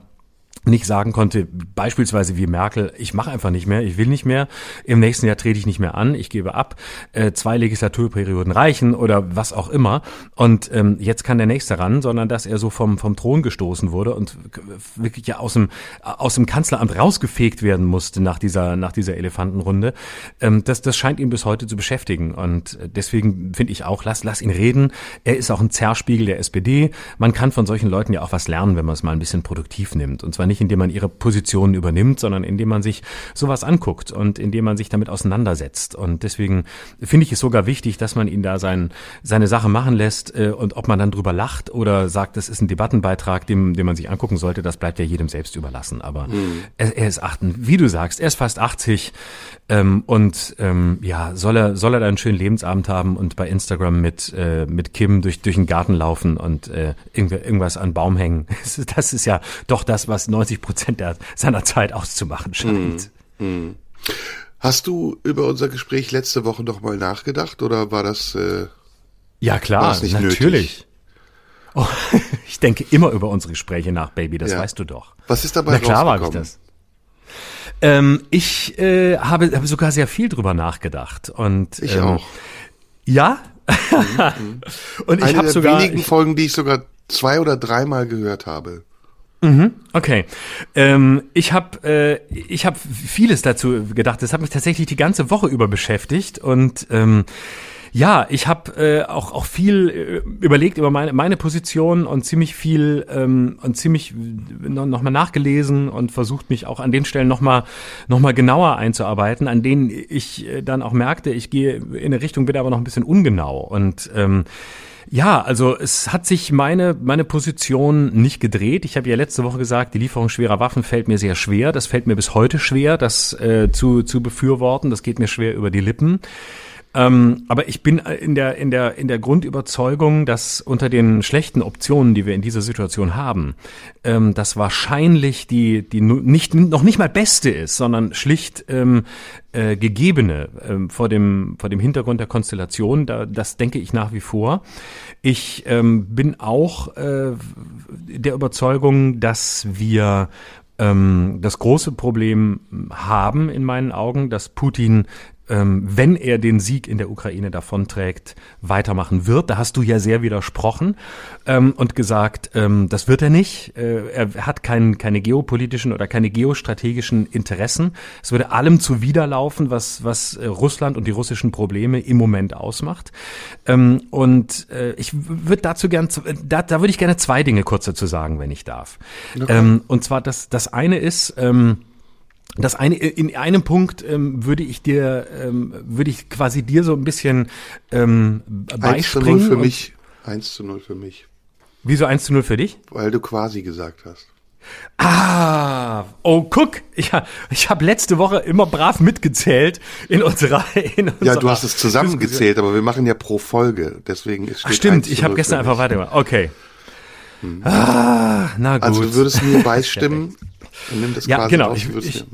nicht sagen konnte, beispielsweise wie Merkel, ich mache einfach nicht mehr, ich will nicht mehr, im nächsten Jahr trete ich nicht mehr an, ich gebe ab, äh, zwei Legislaturperioden reichen oder was auch immer und ähm, jetzt kann der nächste ran, sondern dass er so vom, vom Thron gestoßen wurde und wirklich ja aus dem, aus dem Kanzleramt rausgefegt werden musste nach dieser, nach dieser Elefantenrunde. Ähm, das, das scheint ihn bis heute zu beschäftigen und deswegen finde ich auch, lass, lass ihn reden. Er ist auch ein Zerspiegel der SPD. Man kann von solchen Leuten ja auch was lernen, wenn man es mal ein bisschen produktiv nimmt und zwar nicht, indem man ihre Positionen übernimmt, sondern indem man sich sowas anguckt und indem man sich damit auseinandersetzt. Und deswegen finde ich es sogar wichtig, dass man ihn da sein, seine Sache machen lässt äh, und ob man dann drüber lacht oder sagt, das ist ein Debattenbeitrag, dem, den man sich angucken sollte, das bleibt ja jedem selbst überlassen. Aber mhm. er, er, ist achten, wie du sagst, er ist fast 80 ähm, und ähm, ja, soll er, soll er da einen schönen Lebensabend haben und bei Instagram mit, äh, mit Kim durch, durch den Garten laufen und äh, irgendwas an Baum hängen. Das ist ja doch das, was 90 Prozent seiner Zeit auszumachen scheint. Mm, mm. Hast du über unser Gespräch letzte Woche noch mal nachgedacht oder war das? Äh, ja klar, natürlich. Oh, ich denke immer über unsere Gespräche nach, Baby. Das ja. weißt du doch. Was ist dabei Na klar war ich das. Ähm, ich äh, habe, habe sogar sehr viel drüber nachgedacht und ich ähm, auch. Ja. Mhm. und ich habe sogar wenigen Folgen, die ich sogar zwei oder dreimal gehört habe. Mhm, okay. Ähm, ich habe äh, ich hab vieles dazu gedacht. Das hat mich tatsächlich die ganze Woche über beschäftigt und ähm, Ja, ich habe äh, auch auch viel äh, überlegt über meine meine Position und ziemlich viel ähm, und ziemlich noch, noch mal nachgelesen und versucht mich auch an den Stellen noch mal noch mal genauer einzuarbeiten, an denen ich äh, dann auch merkte, ich gehe in eine Richtung, bin aber noch ein bisschen ungenau und ähm, ja, also es hat sich meine, meine Position nicht gedreht. Ich habe ja letzte Woche gesagt, die Lieferung schwerer Waffen fällt mir sehr schwer. Das fällt mir bis heute schwer, das äh, zu, zu befürworten. Das geht mir schwer über die Lippen. Ähm, aber ich bin in der, in, der, in der Grundüberzeugung, dass unter den schlechten Optionen, die wir in dieser Situation haben, ähm, das wahrscheinlich die, die nicht, noch nicht mal beste ist, sondern schlicht ähm, äh, gegebene ähm, vor, dem, vor dem Hintergrund der Konstellation. Da, das denke ich nach wie vor. Ich ähm, bin auch äh, der Überzeugung, dass wir ähm, das große Problem haben in meinen Augen, dass Putin ähm, wenn er den Sieg in der Ukraine davonträgt, weitermachen wird. Da hast du ja sehr widersprochen ähm, und gesagt, ähm, das wird er nicht. Äh, er hat kein, keine geopolitischen oder keine geostrategischen Interessen. Es würde allem zuwiderlaufen, was, was äh, Russland und die russischen Probleme im Moment ausmacht. Ähm, und äh, ich würde dazu gern, da, da würde ich gerne zwei Dinge kurz dazu sagen, wenn ich darf. Okay. Ähm, und zwar, das, das eine ist, ähm, das eine, in einem Punkt ähm, würde ich dir, ähm, würde ich quasi dir so ein bisschen ähm, beispringen. 1 zu 0 für mich. 1 zu 0 für mich. Wieso 1 zu 0 für dich? Weil du quasi gesagt hast. Ah, oh, guck, ich, ich habe letzte Woche immer brav mitgezählt in unserer, in unserer Ja, du hast es zusammengezählt, aber wir machen ja pro Folge, deswegen ist stimmt, ich habe gestern einfach weitergemacht. Okay. Hm. Ah, na gut. Also du würdest mir beistimmen, Nimm das ja, genau. ich, ich,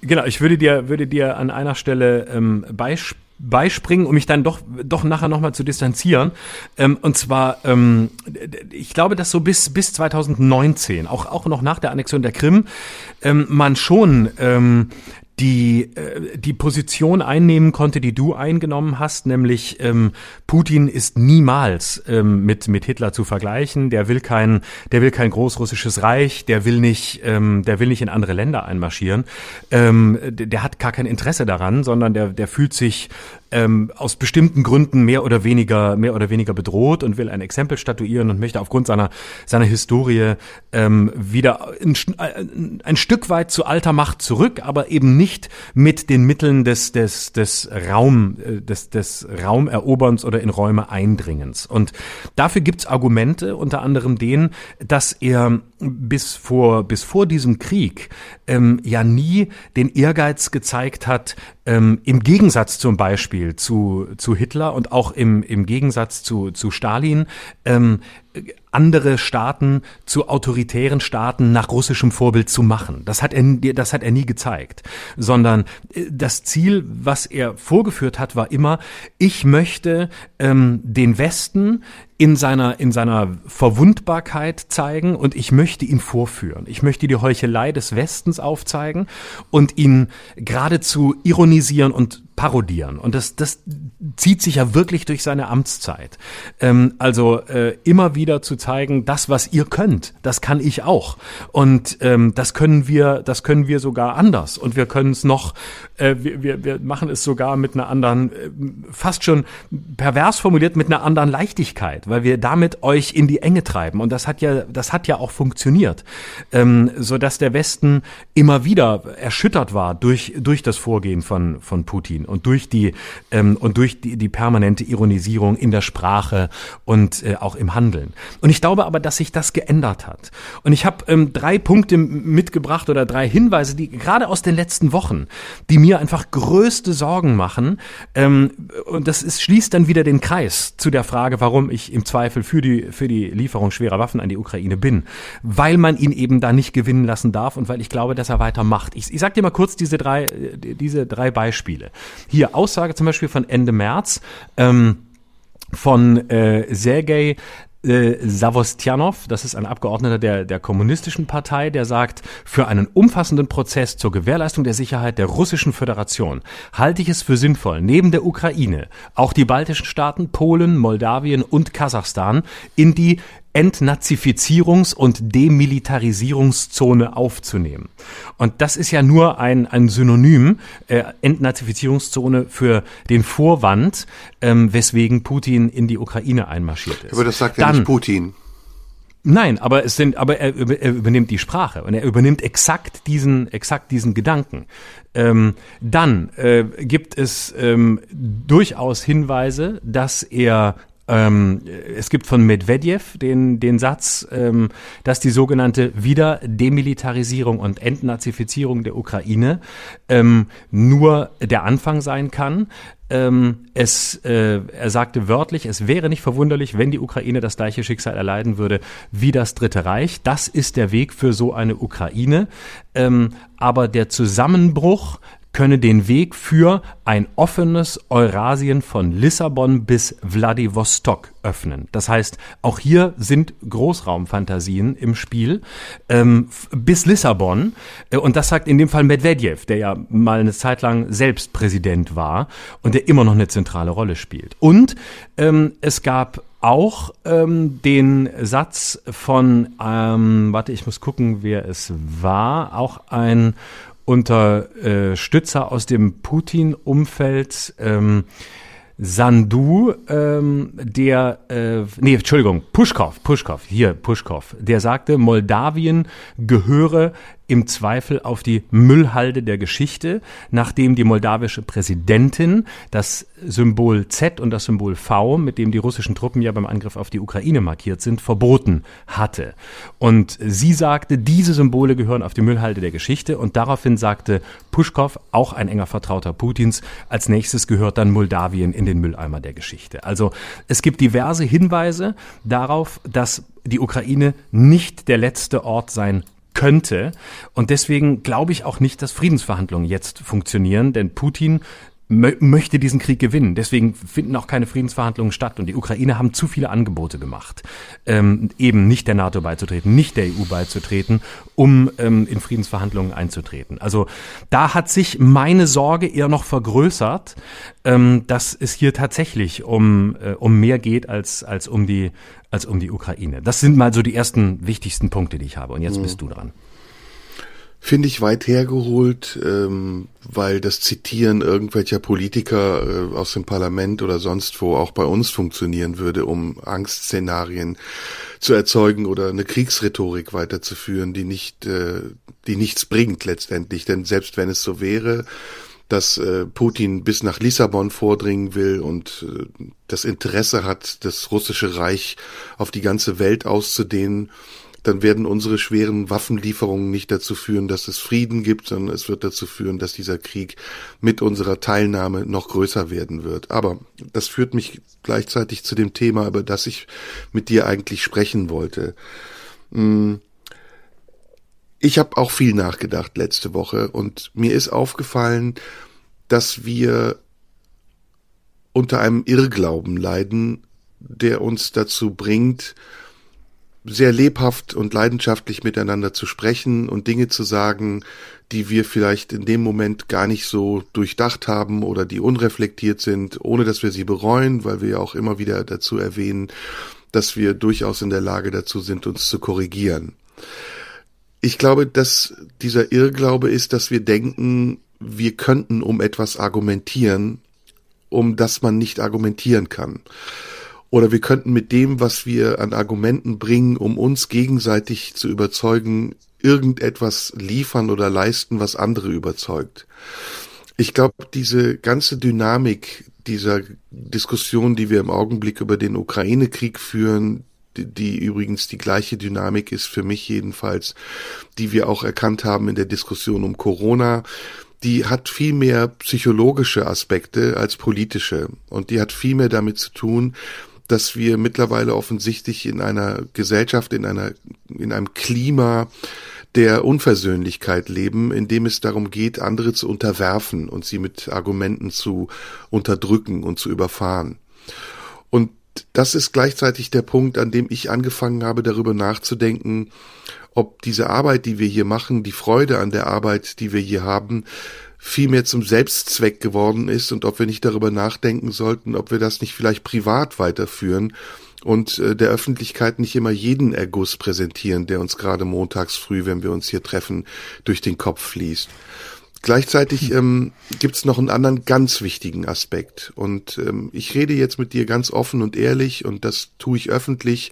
genau, ich würde dir, würde dir an einer Stelle ähm, beisp beispringen, um mich dann doch doch nachher nochmal zu distanzieren. Ähm, und zwar, ähm, ich glaube, dass so bis bis 2019, auch auch noch nach der Annexion der Krim, ähm, man schon ähm, die äh, die Position einnehmen konnte, die du eingenommen hast, nämlich ähm, Putin ist niemals ähm, mit mit Hitler zu vergleichen. Der will kein der will kein großrussisches Reich, der will nicht ähm, der will nicht in andere Länder einmarschieren. Ähm, der, der hat gar kein Interesse daran, sondern der der fühlt sich ähm, aus bestimmten Gründen mehr oder weniger mehr oder weniger bedroht und will ein Exempel statuieren und möchte aufgrund seiner seiner Historie ähm, wieder ein, äh, ein Stück weit zu alter Macht zurück, aber eben nicht mit den Mitteln des des des Raum äh, des des Raumeroberns oder in Räume Eindringens. Und dafür gibt's Argumente, unter anderem den, dass er bis vor bis vor diesem Krieg ähm, ja nie den Ehrgeiz gezeigt hat, ähm, im Gegensatz zum Beispiel zu, zu Hitler und auch im, im Gegensatz zu, zu Stalin, ähm, andere Staaten zu autoritären Staaten nach russischem Vorbild zu machen. Das hat er, das hat er nie gezeigt, sondern äh, das Ziel, was er vorgeführt hat, war immer, ich möchte ähm, den Westen in seiner, in seiner Verwundbarkeit zeigen und ich möchte ihn vorführen. Ich möchte die Heuchelei des Westens aufzeigen und ihn geradezu ironisieren und parodieren. Und das, das zieht sich ja wirklich durch seine Amtszeit. Ähm, also äh, immer wieder zu zeigen, das, was ihr könnt, das kann ich auch. Und ähm, das können wir, das können wir sogar anders. Und wir können es noch, äh, wir, wir, wir machen es sogar mit einer anderen, äh, fast schon pervers formuliert, mit einer anderen Leichtigkeit, weil wir damit euch in die Enge treiben. Und das hat ja, das hat ja auch funktioniert, ähm, so dass der Westen immer wieder erschüttert war durch durch das Vorgehen von von Putin und durch die ähm, und durch die, die permanente Ironisierung in der Sprache und äh, auch im Handeln. Und ich glaube aber, dass sich das geändert hat. Und ich habe ähm, drei Punkte mitgebracht oder drei Hinweise, die gerade aus den letzten Wochen, die mir einfach größte Sorgen machen. Ähm, und das ist, schließt dann wieder den Kreis zu der Frage, warum ich im Zweifel für die für die Lieferung schwerer Waffen an die Ukraine bin, weil man ihn eben da nicht gewinnen lassen darf und weil ich glaube, dass er weitermacht. Ich, ich sage dir mal kurz diese drei äh, diese drei Beispiele. Hier Aussage zum Beispiel von Ende März ähm, von äh, Sergei äh, Savostjanov, das ist ein Abgeordneter der, der Kommunistischen Partei, der sagt, für einen umfassenden Prozess zur Gewährleistung der Sicherheit der Russischen Föderation halte ich es für sinnvoll, neben der Ukraine auch die baltischen Staaten, Polen, Moldawien und Kasachstan in die Entnazifizierungs- und Demilitarisierungszone aufzunehmen. Und das ist ja nur ein, ein Synonym, äh, Entnazifizierungszone für den Vorwand, ähm, weswegen Putin in die Ukraine einmarschiert ist. Aber das sagt ja Dann, nicht Putin. Nein, aber es sind, aber er, er, übernimmt die Sprache und er übernimmt exakt diesen, exakt diesen Gedanken. Ähm, dann äh, gibt es ähm, durchaus Hinweise, dass er ähm, es gibt von Medvedev den, den Satz, ähm, dass die sogenannte Wiederdemilitarisierung und Entnazifizierung der Ukraine ähm, nur der Anfang sein kann. Ähm, es, äh, er sagte wörtlich, es wäre nicht verwunderlich, wenn die Ukraine das gleiche Schicksal erleiden würde wie das Dritte Reich. Das ist der Weg für so eine Ukraine. Ähm, aber der Zusammenbruch könne den Weg für ein offenes Eurasien von Lissabon bis Wladiwostok öffnen. Das heißt, auch hier sind Großraumfantasien im Spiel ähm, bis Lissabon. Äh, und das sagt in dem Fall Medvedev, der ja mal eine Zeit lang selbst Präsident war und der immer noch eine zentrale Rolle spielt. Und ähm, es gab auch ähm, den Satz von, ähm, warte, ich muss gucken, wer es war, auch ein Unterstützer äh, aus dem Putin-Umfeld, ähm, Sandu, ähm, der, äh, nee, Entschuldigung, Puschkow, Puschkow, hier, Puschkow, der sagte, Moldawien gehöre im Zweifel auf die Müllhalde der Geschichte, nachdem die moldawische Präsidentin das Symbol Z und das Symbol V, mit dem die russischen Truppen ja beim Angriff auf die Ukraine markiert sind, verboten hatte. Und sie sagte, diese Symbole gehören auf die Müllhalde der Geschichte und daraufhin sagte Puschkow, auch ein enger Vertrauter Putins, als nächstes gehört dann Moldawien in den Mülleimer der Geschichte. Also es gibt diverse Hinweise darauf, dass die Ukraine nicht der letzte Ort sein könnte. Und deswegen glaube ich auch nicht, dass Friedensverhandlungen jetzt funktionieren, denn Putin möchte diesen Krieg gewinnen. Deswegen finden auch keine Friedensverhandlungen statt. Und die Ukraine haben zu viele Angebote gemacht, ähm, eben nicht der NATO beizutreten, nicht der EU beizutreten, um ähm, in Friedensverhandlungen einzutreten. Also da hat sich meine Sorge eher noch vergrößert, ähm, dass es hier tatsächlich um, äh, um mehr geht als, als, um die, als um die Ukraine. Das sind mal so die ersten wichtigsten Punkte, die ich habe. Und jetzt mhm. bist du dran finde ich weit hergeholt, ähm, weil das Zitieren irgendwelcher Politiker äh, aus dem Parlament oder sonst wo auch bei uns funktionieren würde, um Angstszenarien zu erzeugen oder eine Kriegsrhetorik weiterzuführen, die nicht, äh, die nichts bringt letztendlich. Denn selbst wenn es so wäre, dass äh, Putin bis nach Lissabon vordringen will und äh, das Interesse hat, das russische Reich auf die ganze Welt auszudehnen, dann werden unsere schweren Waffenlieferungen nicht dazu führen, dass es Frieden gibt, sondern es wird dazu führen, dass dieser Krieg mit unserer Teilnahme noch größer werden wird. Aber das führt mich gleichzeitig zu dem Thema, über das ich mit dir eigentlich sprechen wollte. Hm. Ich habe auch viel nachgedacht letzte Woche und mir ist aufgefallen, dass wir unter einem Irrglauben leiden, der uns dazu bringt, sehr lebhaft und leidenschaftlich miteinander zu sprechen und Dinge zu sagen, die wir vielleicht in dem Moment gar nicht so durchdacht haben oder die unreflektiert sind, ohne dass wir sie bereuen, weil wir ja auch immer wieder dazu erwähnen, dass wir durchaus in der Lage dazu sind, uns zu korrigieren. Ich glaube, dass dieser Irrglaube ist, dass wir denken, wir könnten um etwas argumentieren, um das man nicht argumentieren kann. Oder wir könnten mit dem, was wir an Argumenten bringen, um uns gegenseitig zu überzeugen, irgendetwas liefern oder leisten, was andere überzeugt. Ich glaube, diese ganze Dynamik dieser Diskussion, die wir im Augenblick über den Ukraine-Krieg führen, die, die übrigens die gleiche Dynamik ist für mich jedenfalls, die wir auch erkannt haben in der Diskussion um Corona, die hat viel mehr psychologische Aspekte als politische und die hat viel mehr damit zu tun, dass wir mittlerweile offensichtlich in einer Gesellschaft, in einer, in einem Klima der Unversöhnlichkeit leben, in dem es darum geht, andere zu unterwerfen und sie mit Argumenten zu unterdrücken und zu überfahren. Und das ist gleichzeitig der Punkt, an dem ich angefangen habe, darüber nachzudenken, ob diese Arbeit, die wir hier machen, die Freude an der Arbeit, die wir hier haben, viel mehr zum Selbstzweck geworden ist und ob wir nicht darüber nachdenken sollten, ob wir das nicht vielleicht privat weiterführen, und äh, der Öffentlichkeit nicht immer jeden Erguss präsentieren, der uns gerade montags früh, wenn wir uns hier treffen, durch den Kopf fließt. Gleichzeitig ähm, gibt es noch einen anderen ganz wichtigen Aspekt. Und ähm, ich rede jetzt mit dir ganz offen und ehrlich und das tue ich öffentlich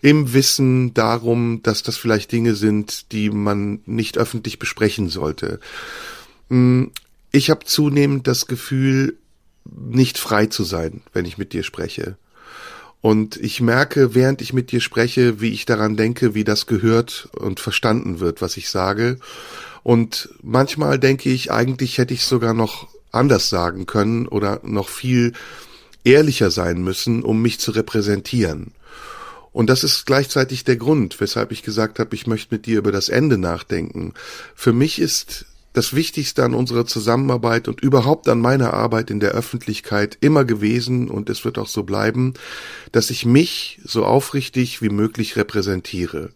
im Wissen darum, dass das vielleicht Dinge sind, die man nicht öffentlich besprechen sollte. Hm, ich habe zunehmend das Gefühl, nicht frei zu sein, wenn ich mit dir spreche. Und ich merke, während ich mit dir spreche, wie ich daran denke, wie das gehört und verstanden wird, was ich sage. Und manchmal denke ich, eigentlich hätte ich sogar noch anders sagen können oder noch viel ehrlicher sein müssen, um mich zu repräsentieren. Und das ist gleichzeitig der Grund, weshalb ich gesagt habe, ich möchte mit dir über das Ende nachdenken. Für mich ist das Wichtigste an unserer Zusammenarbeit und überhaupt an meiner Arbeit in der Öffentlichkeit immer gewesen und es wird auch so bleiben, dass ich mich so aufrichtig wie möglich repräsentiere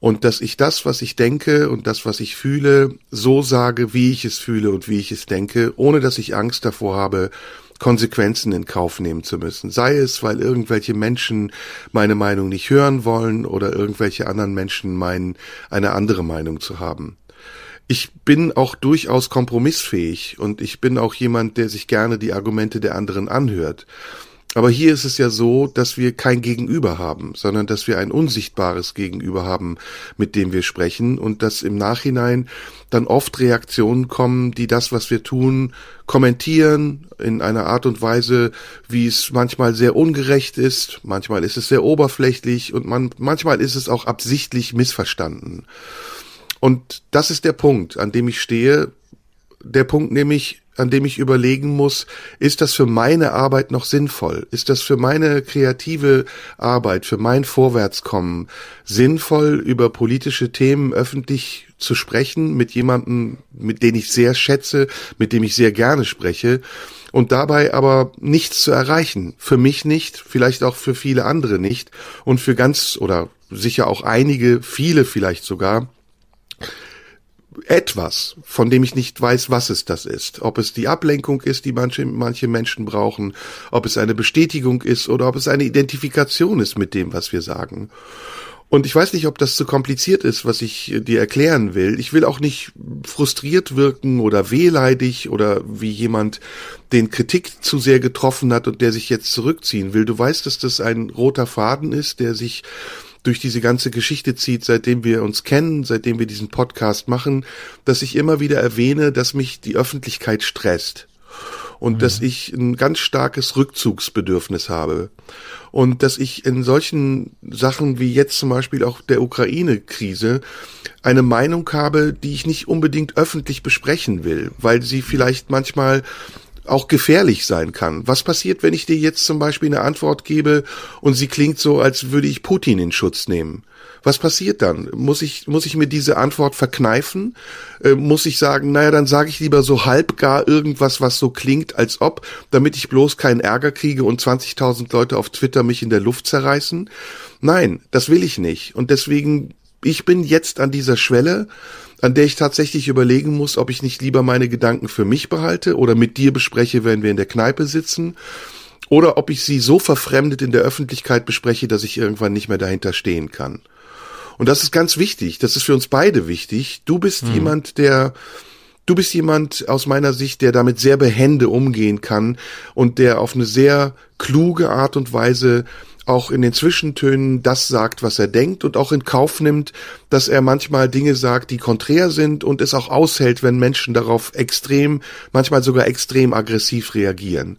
und dass ich das, was ich denke und das, was ich fühle, so sage, wie ich es fühle und wie ich es denke, ohne dass ich Angst davor habe, Konsequenzen in Kauf nehmen zu müssen. Sei es, weil irgendwelche Menschen meine Meinung nicht hören wollen oder irgendwelche anderen Menschen meinen, eine andere Meinung zu haben. Ich bin auch durchaus kompromissfähig und ich bin auch jemand, der sich gerne die Argumente der anderen anhört. Aber hier ist es ja so, dass wir kein Gegenüber haben, sondern dass wir ein unsichtbares Gegenüber haben, mit dem wir sprechen und dass im Nachhinein dann oft Reaktionen kommen, die das, was wir tun, kommentieren in einer Art und Weise, wie es manchmal sehr ungerecht ist, manchmal ist es sehr oberflächlich und man, manchmal ist es auch absichtlich missverstanden. Und das ist der Punkt, an dem ich stehe. Der Punkt nämlich, an dem ich überlegen muss, ist das für meine Arbeit noch sinnvoll? Ist das für meine kreative Arbeit, für mein Vorwärtskommen sinnvoll, über politische Themen öffentlich zu sprechen mit jemandem, mit dem ich sehr schätze, mit dem ich sehr gerne spreche und dabei aber nichts zu erreichen? Für mich nicht, vielleicht auch für viele andere nicht und für ganz oder sicher auch einige, viele vielleicht sogar etwas, von dem ich nicht weiß, was es das ist. Ob es die Ablenkung ist, die manche, manche Menschen brauchen, ob es eine Bestätigung ist oder ob es eine Identifikation ist mit dem, was wir sagen. Und ich weiß nicht, ob das zu kompliziert ist, was ich dir erklären will. Ich will auch nicht frustriert wirken oder wehleidig oder wie jemand, den Kritik zu sehr getroffen hat und der sich jetzt zurückziehen will. Du weißt, dass das ein roter Faden ist, der sich durch diese ganze Geschichte zieht, seitdem wir uns kennen, seitdem wir diesen Podcast machen, dass ich immer wieder erwähne, dass mich die Öffentlichkeit stresst und mhm. dass ich ein ganz starkes Rückzugsbedürfnis habe und dass ich in solchen Sachen wie jetzt zum Beispiel auch der Ukraine-Krise eine Meinung habe, die ich nicht unbedingt öffentlich besprechen will, weil sie vielleicht manchmal auch gefährlich sein kann. Was passiert, wenn ich dir jetzt zum Beispiel eine Antwort gebe und sie klingt so, als würde ich Putin in Schutz nehmen? Was passiert dann? Muss ich, muss ich mir diese Antwort verkneifen? Äh, muss ich sagen, naja, dann sage ich lieber so halbgar irgendwas, was so klingt, als ob, damit ich bloß keinen Ärger kriege und 20.000 Leute auf Twitter mich in der Luft zerreißen? Nein, das will ich nicht. Und deswegen, ich bin jetzt an dieser Schwelle, an der ich tatsächlich überlegen muss, ob ich nicht lieber meine Gedanken für mich behalte oder mit dir bespreche, wenn wir in der Kneipe sitzen, oder ob ich sie so verfremdet in der Öffentlichkeit bespreche, dass ich irgendwann nicht mehr dahinter stehen kann. Und das ist ganz wichtig. Das ist für uns beide wichtig. Du bist hm. jemand, der Du bist jemand aus meiner Sicht, der damit sehr behende umgehen kann und der auf eine sehr kluge Art und Weise auch in den Zwischentönen das sagt, was er denkt und auch in Kauf nimmt, dass er manchmal Dinge sagt, die konträr sind und es auch aushält, wenn Menschen darauf extrem, manchmal sogar extrem aggressiv reagieren.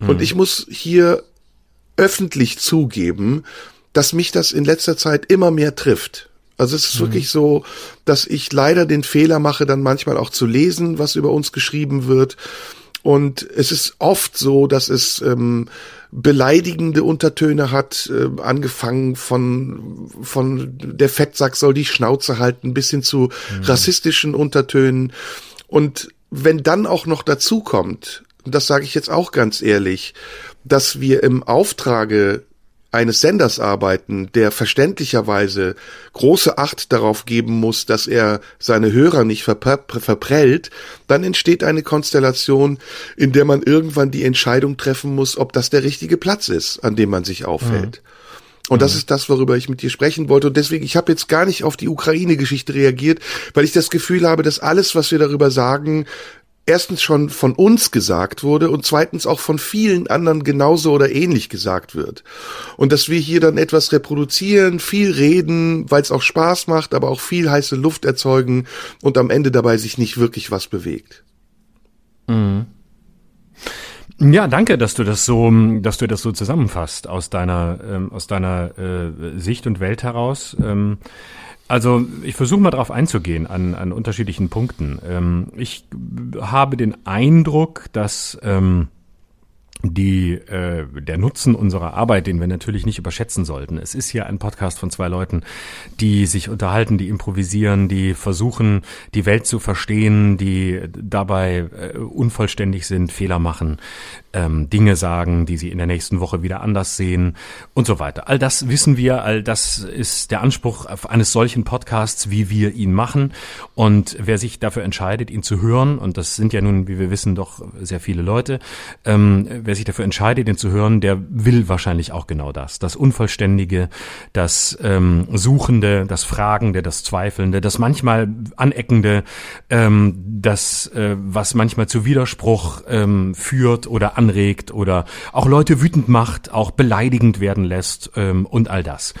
Mhm. Und ich muss hier öffentlich zugeben, dass mich das in letzter Zeit immer mehr trifft. Also es ist mhm. wirklich so, dass ich leider den Fehler mache, dann manchmal auch zu lesen, was über uns geschrieben wird. Und es ist oft so, dass es ähm, beleidigende Untertöne hat, äh, angefangen von, von der Fettsack soll die Schnauze halten bis hin zu mhm. rassistischen Untertönen. Und wenn dann auch noch dazu kommt, das sage ich jetzt auch ganz ehrlich, dass wir im Auftrage eines Senders arbeiten, der verständlicherweise große Acht darauf geben muss, dass er seine Hörer nicht verprellt, dann entsteht eine Konstellation, in der man irgendwann die Entscheidung treffen muss, ob das der richtige Platz ist, an dem man sich aufhält. Mhm. Und das mhm. ist das, worüber ich mit dir sprechen wollte. Und deswegen, ich habe jetzt gar nicht auf die Ukraine-Geschichte reagiert, weil ich das Gefühl habe, dass alles, was wir darüber sagen, erstens schon von uns gesagt wurde und zweitens auch von vielen anderen genauso oder ähnlich gesagt wird. Und dass wir hier dann etwas reproduzieren, viel reden, weil es auch Spaß macht, aber auch viel heiße Luft erzeugen und am Ende dabei sich nicht wirklich was bewegt. Mhm. Ja, danke, dass du das so, dass du das so zusammenfasst aus deiner ähm, aus deiner äh, Sicht und Welt heraus. Ähm, also ich versuche mal darauf einzugehen an, an unterschiedlichen Punkten. Ähm, ich habe den Eindruck, dass ähm, die äh, der Nutzen unserer Arbeit, den wir natürlich nicht überschätzen sollten. Es ist hier ein Podcast von zwei Leuten, die sich unterhalten, die improvisieren, die versuchen, die Welt zu verstehen, die dabei äh, unvollständig sind, Fehler machen, ähm, Dinge sagen, die sie in der nächsten Woche wieder anders sehen und so weiter. All das wissen wir, all das ist der Anspruch eines solchen Podcasts, wie wir ihn machen. Und wer sich dafür entscheidet, ihn zu hören, und das sind ja nun, wie wir wissen, doch sehr viele Leute, ähm, wer sich dafür entscheidet, ihn zu hören, der will wahrscheinlich auch genau das. Das Unvollständige, das ähm, Suchende, das Fragende, das Zweifelnde, das manchmal Aneckende, ähm, das, äh, was manchmal zu Widerspruch ähm, führt oder anregt oder auch Leute wütend macht, auch beleidigend werden lässt ähm, und all das.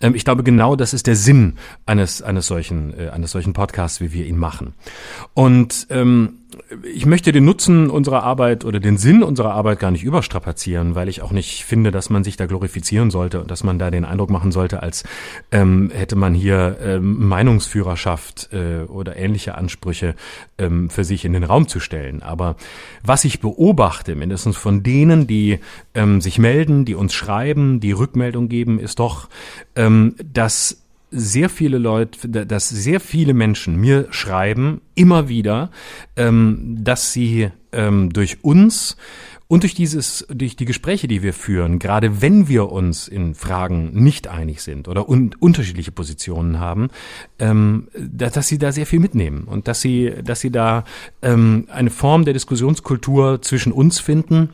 Ähm, ich glaube, genau das ist der Sinn eines, eines solchen, äh, eines solchen Podcasts, wie wir ihn machen. Und ähm, ich möchte den Nutzen unserer Arbeit oder den Sinn unserer Arbeit gar nicht überstrapazieren, weil ich auch nicht finde, dass man sich da glorifizieren sollte und dass man da den Eindruck machen sollte, als ähm, hätte man hier ähm, Meinungsführerschaft äh, oder ähnliche Ansprüche ähm, für sich in den Raum zu stellen. Aber was ich beobachte, mindestens von denen, die ähm, sich melden, die uns schreiben, die Rückmeldung geben, ist doch, ähm, dass sehr viele Leute, dass sehr viele Menschen mir schreiben, immer wieder, ähm, dass sie ähm, durch uns und durch dieses, durch die Gespräche, die wir führen, gerade wenn wir uns in Fragen nicht einig sind oder un unterschiedliche Positionen haben, ähm, dass, dass, sie da sehr viel mitnehmen und dass sie, dass sie da ähm, eine Form der Diskussionskultur zwischen uns finden,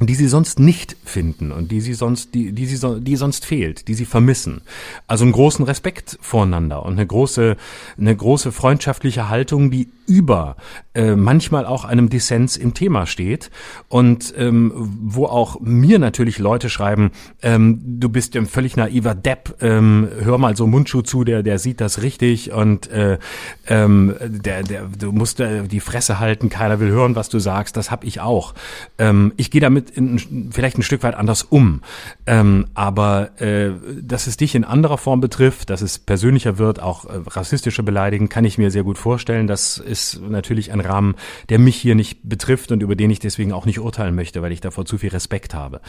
die sie sonst nicht finden und die sie sonst, die, die sie, die sonst fehlt, die sie vermissen. Also einen großen Respekt voreinander und eine große, eine große freundschaftliche Haltung, die über äh, manchmal auch einem Dissens im Thema steht und ähm, wo auch mir natürlich Leute schreiben, ähm, du bist ein völlig naiver Depp, ähm, hör mal so Mundschuh zu, der der sieht das richtig und äh, ähm, der der du musst äh, die Fresse halten, keiner will hören, was du sagst, das hab ich auch. Ähm, ich gehe damit in, vielleicht ein Stück weit anders um, ähm, aber äh, dass es dich in anderer Form betrifft, dass es persönlicher wird, auch äh, rassistische Beleidigen, kann ich mir sehr gut vorstellen. Das ist natürlich ein Rahmen, der mich hier nicht betrifft und über den ich deswegen auch nicht urteilen möchte, weil ich davor zu viel Respekt habe.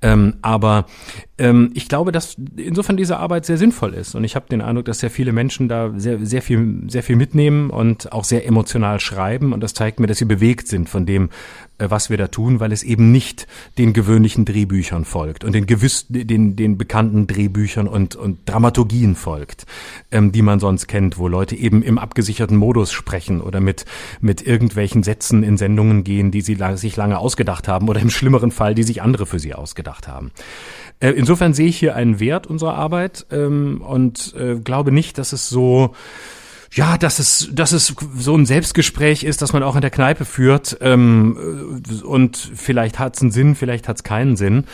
Ähm, aber ähm, ich glaube, dass insofern diese Arbeit sehr sinnvoll ist und ich habe den Eindruck, dass sehr viele Menschen da sehr, sehr viel, sehr viel mitnehmen und auch sehr emotional schreiben und das zeigt mir, dass sie bewegt sind von dem, was wir da tun, weil es eben nicht den gewöhnlichen Drehbüchern folgt und den gewiss, den, den bekannten Drehbüchern und, und Dramaturgien folgt, ähm, die man sonst kennt, wo Leute eben im abgesicherten Modus sprechen oder mit, mit irgendwelchen Sätzen in Sendungen gehen, die sie lang, sich lange ausgedacht haben oder im schlimmeren Fall, die sich andere für sie ausgedacht haben. Äh, insofern sehe ich hier einen Wert unserer Arbeit ähm, und äh, glaube nicht, dass es so ja, dass es, dass es so ein Selbstgespräch ist, dass man auch in der Kneipe führt ähm, und vielleicht hat es einen Sinn, vielleicht hat es keinen Sinn.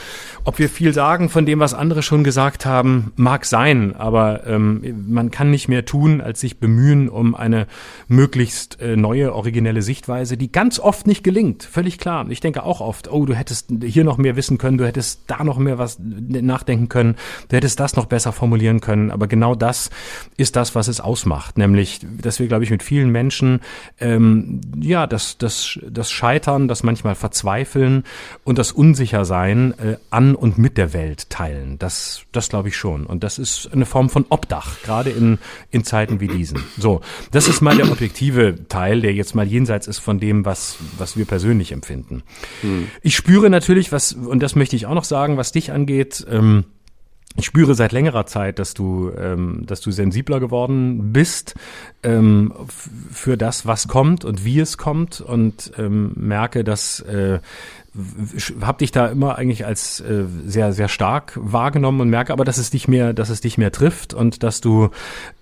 Ob wir viel sagen von dem, was andere schon gesagt haben, mag sein, aber ähm, man kann nicht mehr tun, als sich bemühen um eine möglichst äh, neue, originelle Sichtweise, die ganz oft nicht gelingt, völlig klar. Ich denke auch oft, oh, du hättest hier noch mehr wissen können, du hättest da noch mehr was nachdenken können, du hättest das noch besser formulieren können, aber genau das ist das, was es ausmacht, nämlich nämlich, dass wir, glaube ich, mit vielen Menschen ähm, ja das, das, das Scheitern, das manchmal Verzweifeln und das Unsichersein äh, an und mit der Welt teilen. Das, das glaube ich schon. Und das ist eine Form von Obdach, gerade in, in Zeiten wie diesen. So, das ist mal der objektive Teil, der jetzt mal jenseits ist von dem, was, was wir persönlich empfinden. Hm. Ich spüre natürlich, was, und das möchte ich auch noch sagen, was dich angeht, ähm, ich spüre seit längerer Zeit, dass du, ähm, dass du sensibler geworden bist ähm, für das, was kommt und wie es kommt und ähm, merke, dass äh, habe dich da immer eigentlich als äh, sehr sehr stark wahrgenommen und merke aber dass es dich mehr dass es dich mehr trifft und dass du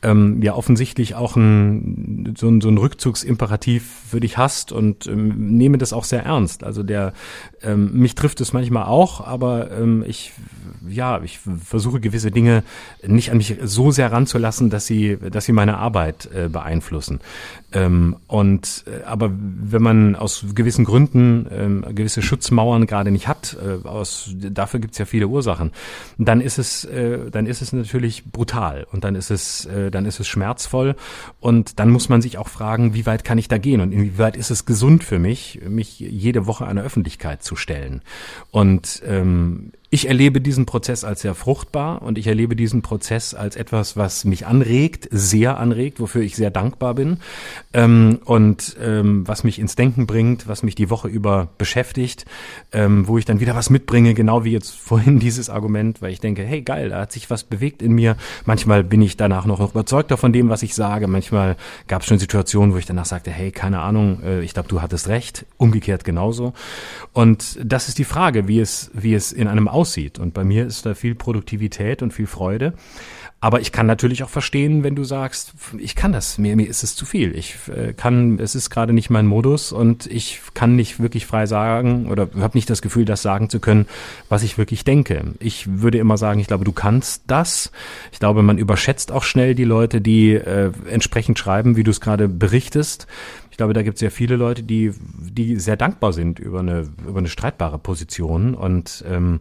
ähm, ja offensichtlich auch ein so ein, so ein Rückzugsimperativ für dich hast und ähm, nehme das auch sehr ernst. Also der ähm, mich trifft es manchmal auch aber ähm, ich ja ich versuche gewisse Dinge nicht an mich so sehr ranzulassen dass sie dass sie meine Arbeit äh, beeinflussen. Ähm, und äh, aber wenn man aus gewissen Gründen ähm, gewisse Schutzmauern gerade nicht hat, äh, aus dafür gibt's ja viele Ursachen, dann ist es äh, dann ist es natürlich brutal und dann ist es äh, dann ist es schmerzvoll und dann muss man sich auch fragen, wie weit kann ich da gehen und inwieweit ist es gesund für mich, mich jede Woche einer Öffentlichkeit zu stellen und ähm, ich erlebe diesen Prozess als sehr fruchtbar und ich erlebe diesen Prozess als etwas, was mich anregt, sehr anregt, wofür ich sehr dankbar bin ähm, und ähm, was mich ins Denken bringt, was mich die Woche über beschäftigt, ähm, wo ich dann wieder was mitbringe, genau wie jetzt vorhin dieses Argument, weil ich denke, hey geil, da hat sich was bewegt in mir. Manchmal bin ich danach noch überzeugter von dem, was ich sage. Manchmal gab es schon Situationen, wo ich danach sagte, hey, keine Ahnung, äh, ich glaube, du hattest recht. Umgekehrt genauso. Und das ist die Frage, wie es, wie es in einem aussieht. Und bei mir ist da viel Produktivität und viel Freude. Aber ich kann natürlich auch verstehen, wenn du sagst, ich kann das, mir, mir ist es zu viel. Ich äh, kann, es ist gerade nicht mein Modus und ich kann nicht wirklich frei sagen oder habe nicht das Gefühl, das sagen zu können, was ich wirklich denke. Ich würde immer sagen, ich glaube, du kannst das. Ich glaube, man überschätzt auch schnell die Leute, die äh, entsprechend schreiben, wie du es gerade berichtest. Ich glaube, da gibt es sehr viele Leute, die, die sehr dankbar sind über eine, über eine streitbare Position. Und ähm,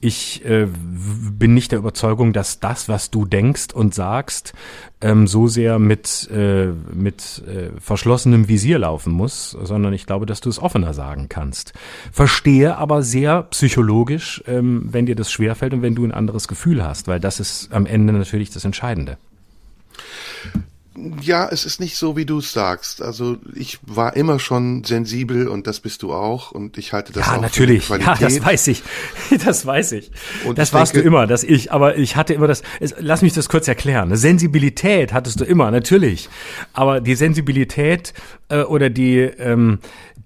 ich äh, bin nicht der Überzeugung, dass das, was du denkst und sagst, ähm, so sehr mit, äh, mit äh, verschlossenem Visier laufen muss, sondern ich glaube, dass du es offener sagen kannst. Verstehe aber sehr psychologisch, ähm, wenn dir das schwerfällt und wenn du ein anderes Gefühl hast, weil das ist am Ende natürlich das Entscheidende. Ja, es ist nicht so, wie du es sagst. Also ich war immer schon sensibel und das bist du auch und ich halte das ja, auch natürlich. für Ja, das weiß ich. Das weiß ich. Und das ich warst denke- du immer, dass ich, aber ich hatte immer das, es, lass mich das kurz erklären. Eine Sensibilität hattest du immer, natürlich. Aber die Sensibilität äh, oder die, ähm,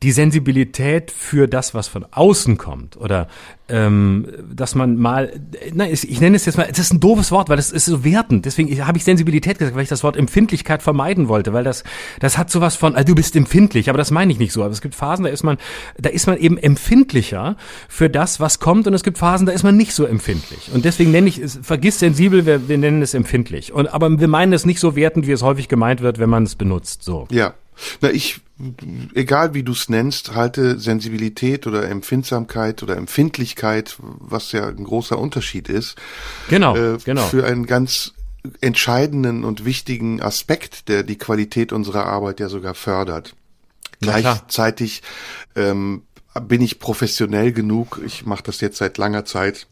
die Sensibilität für das, was von außen kommt oder ähm, dass man mal, nein, ich nenne es jetzt mal, das ist ein doofes Wort, weil das ist so wertend. Deswegen habe ich Sensibilität gesagt, weil ich das Wort Empfindlichkeit vermeiden wollte, weil das, das hat sowas von, also du bist empfindlich, aber das meine ich nicht so. Aber es gibt Phasen, da ist man, da ist man eben empfindlicher für das, was kommt, und es gibt Phasen, da ist man nicht so empfindlich. Und deswegen nenne ich es, vergiss sensibel, wir, wir nennen es empfindlich. Und aber wir meinen es nicht so wertend, wie es häufig gemeint wird, wenn man es benutzt. So. Ja. Na, ich, egal wie du es nennst, halte Sensibilität oder Empfindsamkeit oder Empfindlichkeit, was ja ein großer Unterschied ist, Genau, äh, genau. für einen ganz entscheidenden und wichtigen Aspekt, der die Qualität unserer Arbeit ja sogar fördert. Gleichzeitig ähm, bin ich professionell genug, ich mache das jetzt seit langer Zeit,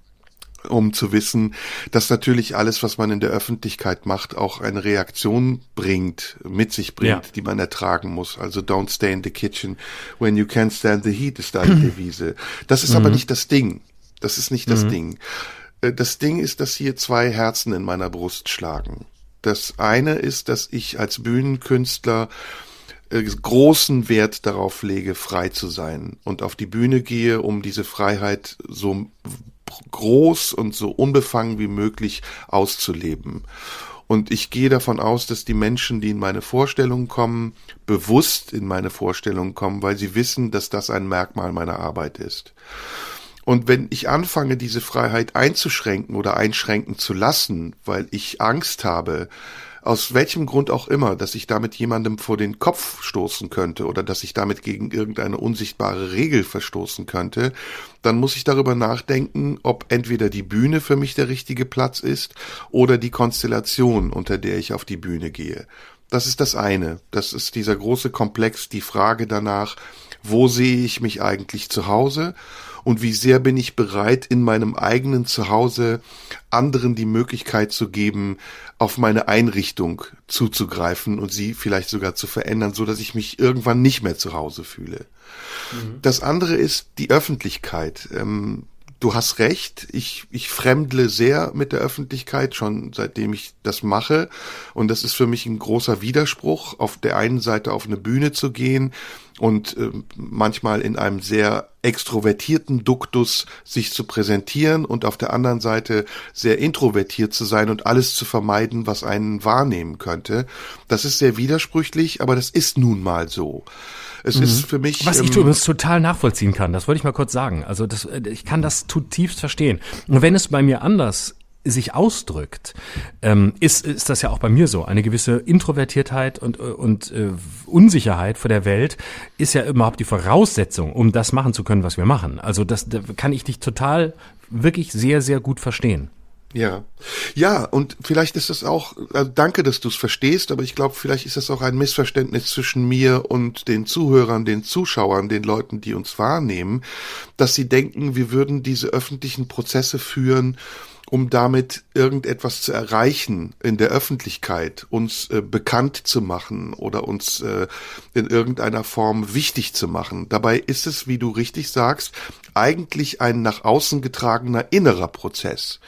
um zu wissen, dass natürlich alles, was man in der Öffentlichkeit macht, auch eine Reaktion bringt, mit sich bringt, Ja. die man ertragen muss. Also don't stay in the kitchen when you can't stand the heat ist da die Devise. Das ist aber nicht das Ding. Das ist nicht das Ding. Äh, Das Ding ist, dass hier zwei Herzen in meiner Brust schlagen. Das eine ist, dass ich als Bühnenkünstler äh, großen Wert darauf lege, frei zu sein und auf die Bühne gehe, um diese Freiheit so groß und so unbefangen wie möglich auszuleben. Und ich gehe davon aus, dass die Menschen, die in meine Vorstellungen kommen, bewusst in meine Vorstellungen kommen, weil sie wissen, dass das ein Merkmal meiner Arbeit ist. Und wenn ich anfange, diese Freiheit einzuschränken oder einschränken zu lassen, weil ich Angst habe, aus welchem Grund auch immer, dass ich damit jemandem vor den Kopf stoßen könnte oder dass ich damit gegen irgendeine unsichtbare Regel verstoßen könnte, dann muss ich darüber nachdenken, ob entweder die Bühne für mich der richtige Platz ist oder die Konstellation, unter der ich auf die Bühne gehe. Das ist das eine. Das ist dieser große Komplex, die Frage danach, wo sehe ich mich eigentlich zu Hause und wie sehr bin ich bereit, in meinem eigenen Zuhause anderen die Möglichkeit zu geben, auf meine Einrichtung zuzugreifen und sie vielleicht sogar zu verändern, so dass ich mich irgendwann nicht mehr zu Hause fühle. Das andere ist die Öffentlichkeit. Ähm, du hast recht, ich, ich fremdle sehr mit der Öffentlichkeit, schon seitdem ich das mache. Und das ist für mich ein großer Widerspruch, auf der einen Seite auf eine Bühne zu gehen und äh, manchmal in einem sehr extrovertierten Duktus sich zu präsentieren und auf der anderen Seite sehr introvertiert zu sein und alles zu vermeiden, was einen wahrnehmen könnte. Das ist sehr widersprüchlich, aber das ist nun mal so. Es mhm. ist für mich. Was ich ähm, übrigens total nachvollziehen kann, das wollte ich mal kurz sagen. Also das, äh, ich kann das zutiefst verstehen. Und wenn es bei mir anders sich ausdrückt, ähm, ist, ist das ja auch bei mir so. Eine gewisse Introvertiertheit und, und äh, Unsicherheit vor der Welt ist ja überhaupt die Voraussetzung, um das machen zu können, was wir machen. Also das da kann ich dich total, wirklich sehr, sehr gut verstehen. Ja, ja, und vielleicht ist es auch, also danke, dass du es verstehst, aber ich glaube, vielleicht ist es auch ein Missverständnis zwischen mir und den Zuhörern, den Zuschauern, den Leuten, die uns wahrnehmen, dass sie denken, wir würden diese öffentlichen Prozesse führen, um damit irgendetwas zu erreichen in der Öffentlichkeit, uns äh, bekannt zu machen oder uns äh, in irgendeiner Form wichtig zu machen. Dabei ist es, wie du richtig sagst, eigentlich ein nach außen getragener innerer Prozess,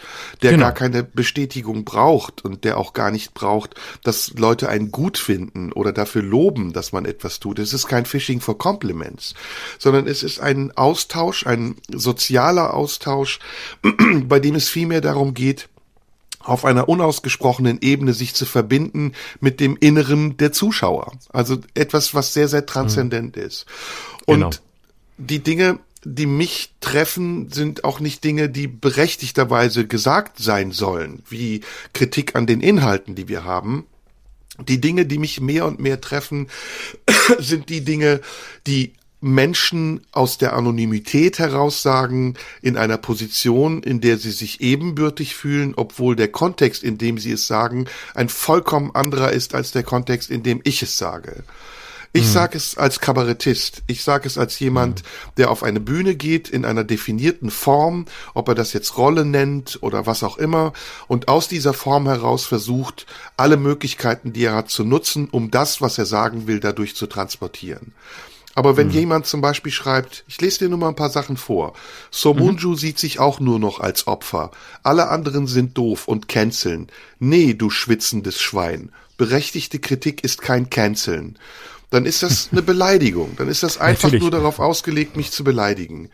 der genau. gar keine Bestätigung braucht und der auch gar nicht braucht, dass Leute einen gut finden oder dafür loben, dass man etwas tut. Es ist kein Phishing for Compliments, sondern es ist ein Austausch, ein sozialer Austausch, bei dem es vielmehr darum geht, auf einer unausgesprochenen Ebene sich zu verbinden mit dem Inneren der Zuschauer. Also etwas, was sehr, sehr transzendent mhm. ist. Und genau. die Dinge, die mich treffen, sind auch nicht Dinge, die berechtigterweise gesagt sein sollen, wie Kritik an den Inhalten, die wir haben. Die Dinge, die mich mehr und mehr treffen, sind die Dinge, die Menschen aus der Anonymität heraus sagen, in einer Position, in der sie sich ebenbürtig fühlen, obwohl der Kontext, in dem sie es sagen, ein vollkommen anderer ist als der Kontext, in dem ich es sage. Ich mhm. sage es als Kabarettist. Ich sage es als jemand, mhm. der auf eine Bühne geht in einer definierten Form, ob er das jetzt Rolle nennt oder was auch immer, und aus dieser Form heraus versucht, alle Möglichkeiten, die er hat, zu nutzen, um das, was er sagen will, dadurch zu transportieren. Aber wenn mhm. jemand zum Beispiel schreibt, ich lese dir nur mal ein paar Sachen vor. Somunju mhm. sieht sich auch nur noch als Opfer. Alle anderen sind doof und canceln. Nee, du schwitzendes Schwein. Berechtigte Kritik ist kein Canceln. Dann ist das eine Beleidigung. Dann ist das einfach Natürlich. nur darauf ausgelegt, mich zu beleidigen.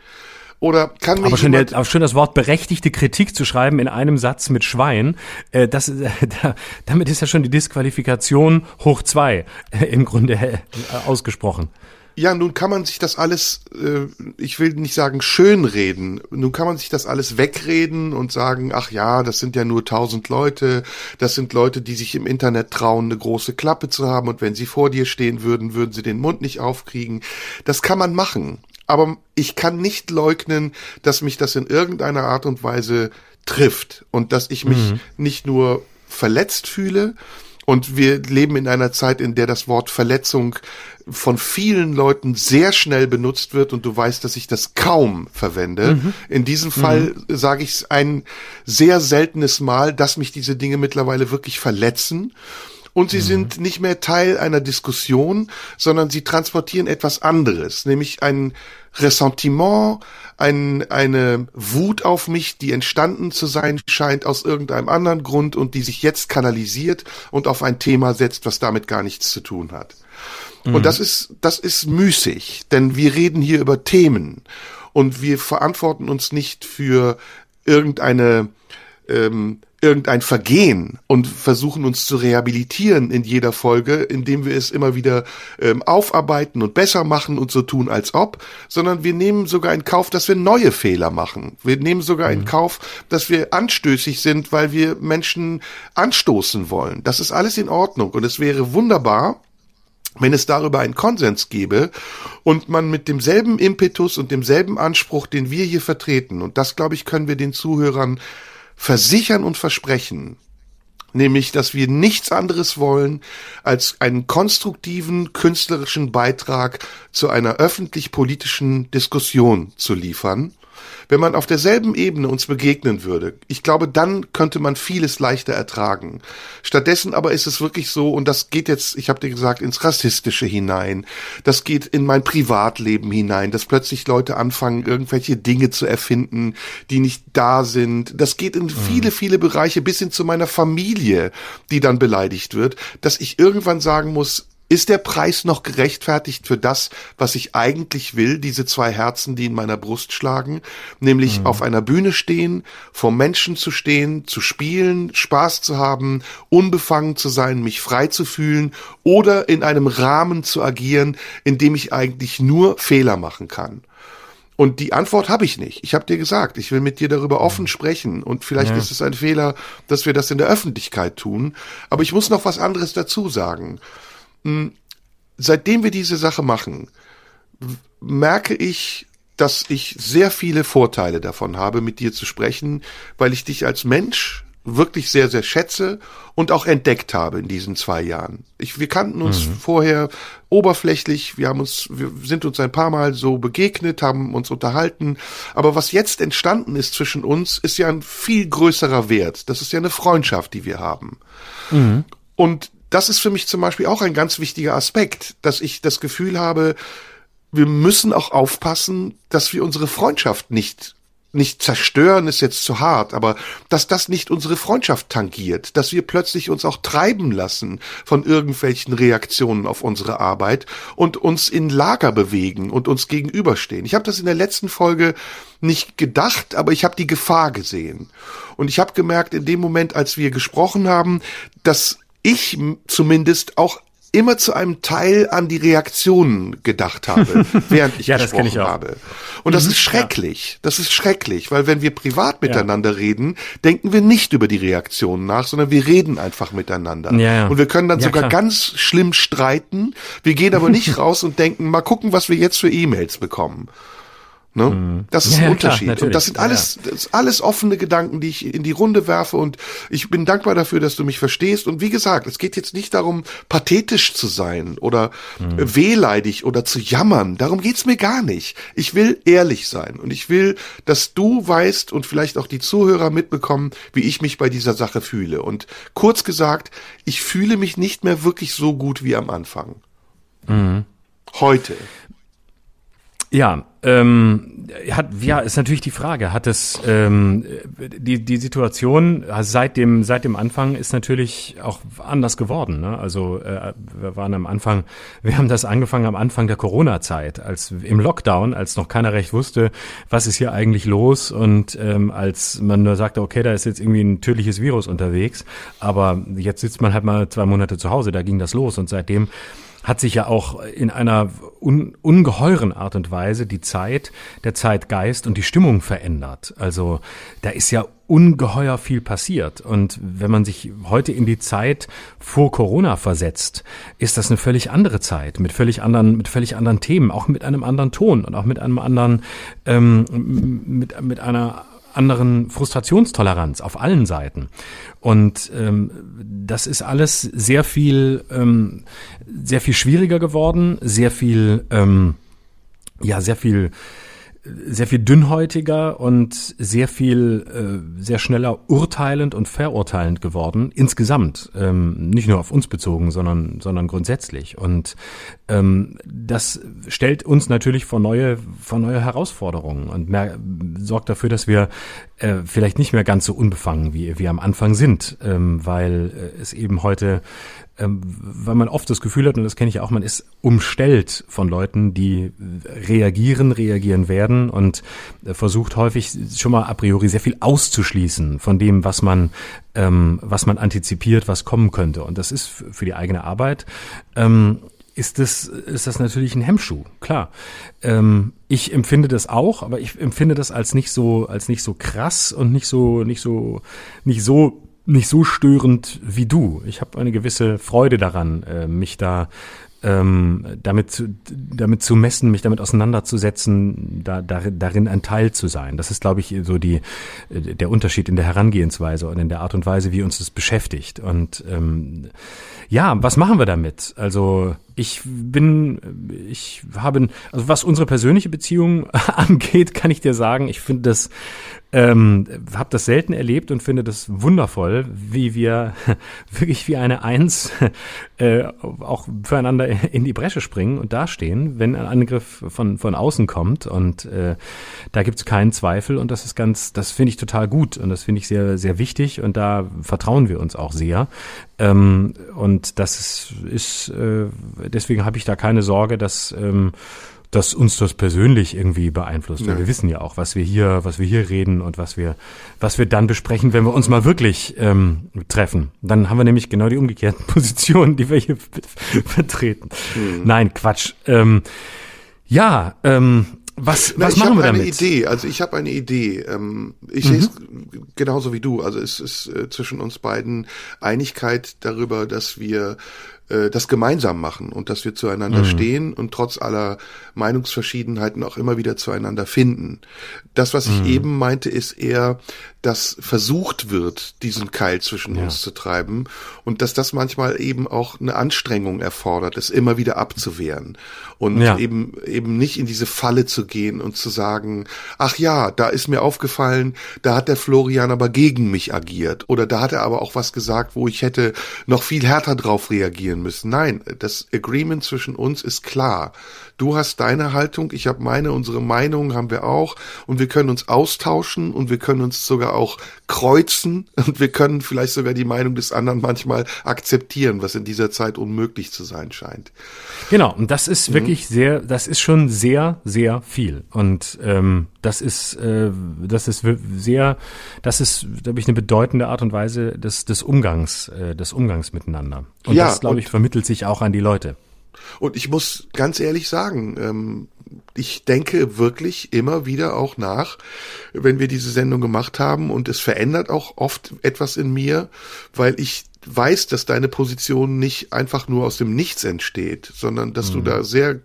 Oder kann mir aber schon, der, aber schon das Wort berechtigte Kritik zu schreiben in einem Satz mit Schwein, äh, das, äh, da, damit ist ja schon die Disqualifikation hoch zwei äh, im Grunde äh, ausgesprochen. Ja, nun kann man sich das alles, äh, ich will nicht sagen schönreden, nun kann man sich das alles wegreden und sagen, ach ja, das sind ja nur tausend Leute, das sind Leute, die sich im Internet trauen, eine große Klappe zu haben. Und wenn sie vor dir stehen würden, würden sie den Mund nicht aufkriegen. Das kann man machen, aber ich kann nicht leugnen, dass mich das in irgendeiner Art und Weise trifft und dass ich mich mhm. nicht nur verletzt fühle, und wir leben in einer Zeit, in der das Wort Verletzung von vielen Leuten sehr schnell benutzt wird und du weißt, dass ich das kaum verwende. Mhm. In diesem Fall mhm. sage ich es ein sehr seltenes Mal, dass mich diese Dinge mittlerweile wirklich verletzen. Und sie mhm. sind nicht mehr Teil einer Diskussion, sondern sie transportieren etwas anderes, nämlich ein Ressentiment, ein, eine Wut auf mich, die entstanden zu sein scheint aus irgendeinem anderen Grund und die sich jetzt kanalisiert und auf ein Thema setzt, was damit gar nichts zu tun hat. Mhm. Und das ist, das ist müßig, denn wir reden hier über Themen und wir verantworten uns nicht für irgendeine ähm, irgendein Vergehen und versuchen uns zu rehabilitieren in jeder Folge, indem wir es immer wieder ähm, aufarbeiten und besser machen und so tun, als ob, sondern wir nehmen sogar in Kauf, dass wir neue Fehler machen. Wir nehmen sogar mhm. in Kauf, dass wir anstößig sind, weil wir Menschen anstoßen wollen. Das ist alles in Ordnung und es wäre wunderbar, wenn es darüber einen Konsens gäbe und man mit demselben Impetus und demselben Anspruch, den wir hier vertreten, und das, glaube ich, können wir den Zuhörern versichern und versprechen, nämlich, dass wir nichts anderes wollen, als einen konstruktiven künstlerischen Beitrag zu einer öffentlich-politischen Diskussion zu liefern wenn man auf derselben Ebene uns begegnen würde, ich glaube, dann könnte man vieles leichter ertragen. Stattdessen aber ist es wirklich so, und das geht jetzt, ich habe dir gesagt, ins Rassistische hinein, das geht in mein Privatleben hinein, dass plötzlich Leute anfangen, irgendwelche Dinge zu erfinden, die nicht da sind. Das geht in viele, viele Bereiche bis hin zu meiner Familie, die dann beleidigt wird, dass ich irgendwann sagen muss, ist der Preis noch gerechtfertigt für das, was ich eigentlich will, diese zwei Herzen, die in meiner Brust schlagen, nämlich mhm. auf einer Bühne stehen, vor Menschen zu stehen, zu spielen, Spaß zu haben, unbefangen zu sein, mich frei zu fühlen oder in einem Rahmen zu agieren, in dem ich eigentlich nur Fehler machen kann? Und die Antwort habe ich nicht. Ich habe dir gesagt, ich will mit dir darüber mhm. offen sprechen. Und vielleicht ja. ist es ein Fehler, dass wir das in der Öffentlichkeit tun. Aber ich muss noch was anderes dazu sagen. Hm, seitdem wir diese Sache machen, merke ich, dass ich sehr viele Vorteile davon habe, mit dir zu sprechen, weil ich dich als Mensch wirklich sehr, sehr schätze und auch entdeckt habe in diesen zwei Jahren. Ich, wir kannten uns mhm. vorher oberflächlich, wir haben uns, wir sind uns ein paar Mal so begegnet, haben uns unterhalten, aber was jetzt entstanden ist zwischen uns, ist ja ein viel größerer Wert. Das ist ja eine Freundschaft, die wir haben. Mhm. Und das ist für mich zum Beispiel auch ein ganz wichtiger Aspekt, dass ich das Gefühl habe, wir müssen auch aufpassen, dass wir unsere Freundschaft nicht nicht zerstören ist jetzt zu hart, aber dass das nicht unsere Freundschaft tangiert, dass wir plötzlich uns auch treiben lassen von irgendwelchen Reaktionen auf unsere Arbeit und uns in Lager bewegen und uns gegenüberstehen. Ich habe das in der letzten Folge nicht gedacht, aber ich habe die Gefahr gesehen. Und ich habe gemerkt, in dem Moment, als wir gesprochen haben, dass ich zumindest auch immer zu einem Teil an die Reaktionen gedacht habe, während ich ja, gesprochen ich habe. Und das mhm, ist schrecklich. Ja. Das ist schrecklich, weil wenn wir privat miteinander ja. reden, denken wir nicht über die Reaktionen nach, sondern wir reden einfach miteinander. Ja, und wir können dann sogar klar. ganz schlimm streiten. Wir gehen aber nicht raus und denken, mal gucken, was wir jetzt für E-Mails bekommen. Ne? Mhm. Das ist ja, ein Unterschied. Klar, und das sind alles, ja. das alles offene Gedanken, die ich in die Runde werfe. Und ich bin dankbar dafür, dass du mich verstehst. Und wie gesagt, es geht jetzt nicht darum, pathetisch zu sein oder mhm. wehleidig oder zu jammern. Darum geht's mir gar nicht. Ich will ehrlich sein. Und ich will, dass du weißt und vielleicht auch die Zuhörer mitbekommen, wie ich mich bei dieser Sache fühle. Und kurz gesagt, ich fühle mich nicht mehr wirklich so gut wie am Anfang. Mhm. Heute. Ja, ähm, hat, ja, ist natürlich die Frage, hat es ähm, die die Situation also seit dem seit dem Anfang ist natürlich auch anders geworden. Ne? Also äh, wir waren am Anfang, wir haben das angefangen am Anfang der Corona-Zeit, als im Lockdown, als noch keiner recht wusste, was ist hier eigentlich los und ähm, als man nur sagte, okay, da ist jetzt irgendwie ein tödliches Virus unterwegs, aber jetzt sitzt man halt mal zwei Monate zu Hause, da ging das los und seitdem hat sich ja auch in einer un ungeheuren Art und Weise die Zeit, der Zeitgeist und die Stimmung verändert. Also da ist ja ungeheuer viel passiert. Und wenn man sich heute in die Zeit vor Corona versetzt, ist das eine völlig andere Zeit mit völlig anderen, mit völlig anderen Themen, auch mit einem anderen Ton und auch mit einem anderen, ähm, mit, mit einer anderen Frustrationstoleranz auf allen Seiten. Und ähm, das ist alles sehr viel, ähm, sehr viel schwieriger geworden, sehr viel, ähm, ja, sehr viel sehr viel dünnhäutiger und sehr viel, äh, sehr schneller urteilend und verurteilend geworden, insgesamt. Ähm, nicht nur auf uns bezogen, sondern, sondern grundsätzlich. Und ähm, das stellt uns natürlich vor neue, vor neue Herausforderungen und mehr, sorgt dafür, dass wir äh, vielleicht nicht mehr ganz so unbefangen wie wir am Anfang sind, ähm, weil äh, es eben heute ähm, weil man oft das Gefühl hat, und das kenne ich auch, man ist umstellt von Leuten, die reagieren, reagieren werden und äh, versucht häufig schon mal a priori sehr viel auszuschließen von dem, was man, ähm, was man antizipiert, was kommen könnte. Und das ist für die eigene Arbeit ähm, ist das, ist das natürlich ein Hemmschuh, klar. Ich empfinde das auch, aber ich empfinde das als nicht so, als nicht so krass und nicht so, nicht so, nicht so nicht so störend wie du. Ich habe eine gewisse Freude daran, äh, mich da ähm, damit, zu, damit zu messen, mich damit auseinanderzusetzen, da, darin ein Teil zu sein. Das ist, glaube ich, so die, äh, der Unterschied in der Herangehensweise und in der Art und Weise, wie uns das beschäftigt. Und ähm, ja, was machen wir damit? Also ich bin, ich habe, also was unsere persönliche Beziehung angeht, kann ich dir sagen, ich finde das ähm, habe das selten erlebt und finde das wundervoll, wie wir wirklich wie eine Eins äh, auch füreinander in die Bresche springen und dastehen, wenn ein Angriff von, von außen kommt. Und äh, da gibt es keinen Zweifel und das ist ganz, das finde ich total gut und das finde ich sehr, sehr wichtig und da vertrauen wir uns auch sehr. Ähm, und das ist, ist äh, deswegen habe ich da keine Sorge, dass ähm, dass uns das persönlich irgendwie beeinflusst. Ja. Wir wissen ja auch, was wir hier, was wir hier reden und was wir, was wir dann besprechen, wenn wir uns mal wirklich ähm, treffen. Dann haben wir nämlich genau die umgekehrten Positionen, die wir hier vertreten. Mhm. Nein, Quatsch. Ähm, ja, ähm, was, Na, was machen wir damit? Ich habe eine Idee, also ich habe eine Idee. Ähm, ich mhm. sehe es genauso wie du. Also es ist äh, zwischen uns beiden Einigkeit darüber, dass wir äh, das gemeinsam machen und dass wir zueinander mhm. stehen und trotz aller Meinungsverschiedenheiten auch immer wieder zueinander finden. Das, was ich mhm. eben meinte, ist eher, dass versucht wird, diesen Keil zwischen ja. uns zu treiben und dass das manchmal eben auch eine Anstrengung erfordert, es immer wieder abzuwehren und ja. eben eben nicht in diese Falle zu gehen und zu sagen, ach ja, da ist mir aufgefallen, da hat der Florian aber gegen mich agiert oder da hat er aber auch was gesagt, wo ich hätte noch viel härter drauf reagieren müssen. Nein, das Agreement zwischen uns ist klar. Du hast deine Haltung, ich habe meine, unsere Meinung haben wir auch und wir können uns austauschen und wir können uns sogar auch kreuzen und wir können vielleicht sogar die Meinung des anderen manchmal akzeptieren, was in dieser Zeit unmöglich zu sein scheint. Genau, und das ist mhm. wirklich sehr, das ist schon sehr, sehr viel und ähm, das ist, äh, das ist sehr, das ist, glaube ich, eine bedeutende Art und Weise des, des Umgangs, äh, des Umgangs miteinander. Und ja, das, glaube ich, vermittelt sich auch an die Leute. Und ich muss ganz ehrlich sagen, ähm, ich denke wirklich immer wieder auch nach, wenn wir diese Sendung gemacht haben und es verändert auch oft etwas in mir, weil ich weiß, dass deine Position nicht einfach nur aus dem Nichts entsteht, sondern dass mhm. du da sehr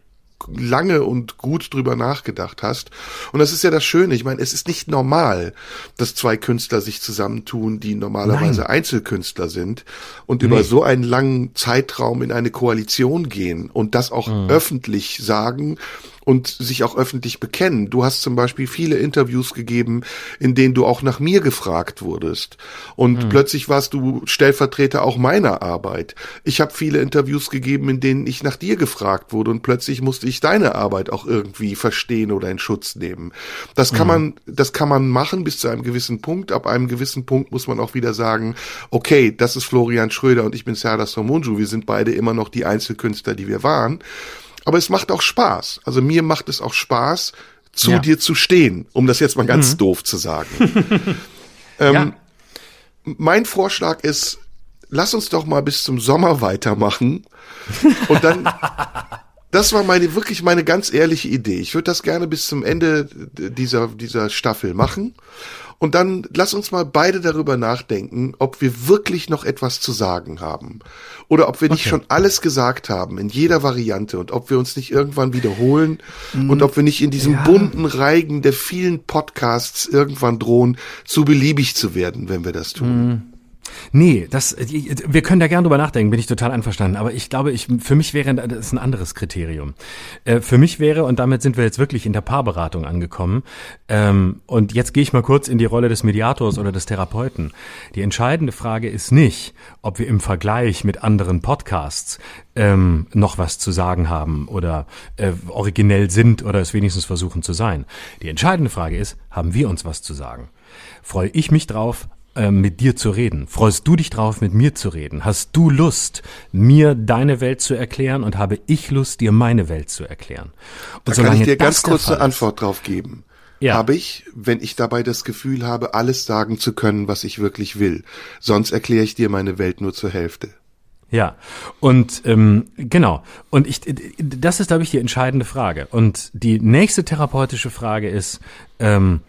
lange und gut drüber nachgedacht hast. Und das ist ja das Schöne. Ich meine, es ist nicht normal, dass zwei Künstler sich zusammentun, die normalerweise Nein. Einzelkünstler sind und nee. über so einen langen Zeitraum in eine Koalition gehen und das auch mhm. öffentlich sagen und sich auch öffentlich bekennen. Du hast zum Beispiel viele Interviews gegeben, in denen du auch nach mir gefragt wurdest. Und hm. plötzlich warst du Stellvertreter auch meiner Arbeit. Ich habe viele Interviews gegeben, in denen ich nach dir gefragt wurde und plötzlich musste ich deine Arbeit auch irgendwie verstehen oder in Schutz nehmen. Das kann hm. man, das kann man machen bis zu einem gewissen Punkt. Ab einem gewissen Punkt muss man auch wieder sagen, okay, das ist Florian Schröder und ich bin Serdar Somunju. Wir sind beide immer noch die Einzelkünstler, die wir waren. Aber es macht auch Spaß. Also mir macht es auch Spaß, zu ja. dir zu stehen, um das jetzt mal ganz mhm. doof zu sagen. ähm, ja. Mein Vorschlag ist, lass uns doch mal bis zum Sommer weitermachen und dann das war meine wirklich meine ganz ehrliche Idee. Ich würde das gerne bis zum Ende dieser dieser Staffel machen und dann lass uns mal beide darüber nachdenken, ob wir wirklich noch etwas zu sagen haben. Oder ob wir nicht okay. schon alles gesagt haben, in jeder Variante. Und ob wir uns nicht irgendwann wiederholen. Mm, und ob wir nicht in diesem ja. bunten Reigen der vielen Podcasts irgendwann drohen, zu beliebig zu werden, wenn wir das tun. Nee, das, wir können da gern drüber nachdenken, bin ich total einverstanden. Aber ich glaube, ich, für mich wäre das ein anderes Kriterium. Äh, für mich wäre, und damit sind wir jetzt wirklich in der Paarberatung angekommen, ähm, und jetzt gehe ich mal kurz in die Rolle des Mediators oder des Therapeuten. Die entscheidende Frage ist nicht, ob wir im Vergleich mit anderen Podcasts ähm, noch was zu sagen haben oder äh, originell sind oder es wenigstens versuchen zu sein. Die entscheidende Frage ist, haben wir uns was zu sagen? Freue ich mich drauf, äh, mit dir zu reden? Freust du dich drauf, mit mir zu reden? Hast du Lust, mir deine Welt zu erklären und habe ich Lust, dir meine Welt zu erklären? Und da kann ich dir ganz kurz eine Antwort drauf geben. Ja. Habe ich, wenn ich dabei das Gefühl habe, alles sagen zu können, was ich wirklich will. Sonst erkläre ich dir meine Welt nur zur Hälfte. Ja, und ähm, genau. Und ich, das ist, glaube ich, die entscheidende Frage. Und die nächste therapeutische Frage ist, ähm,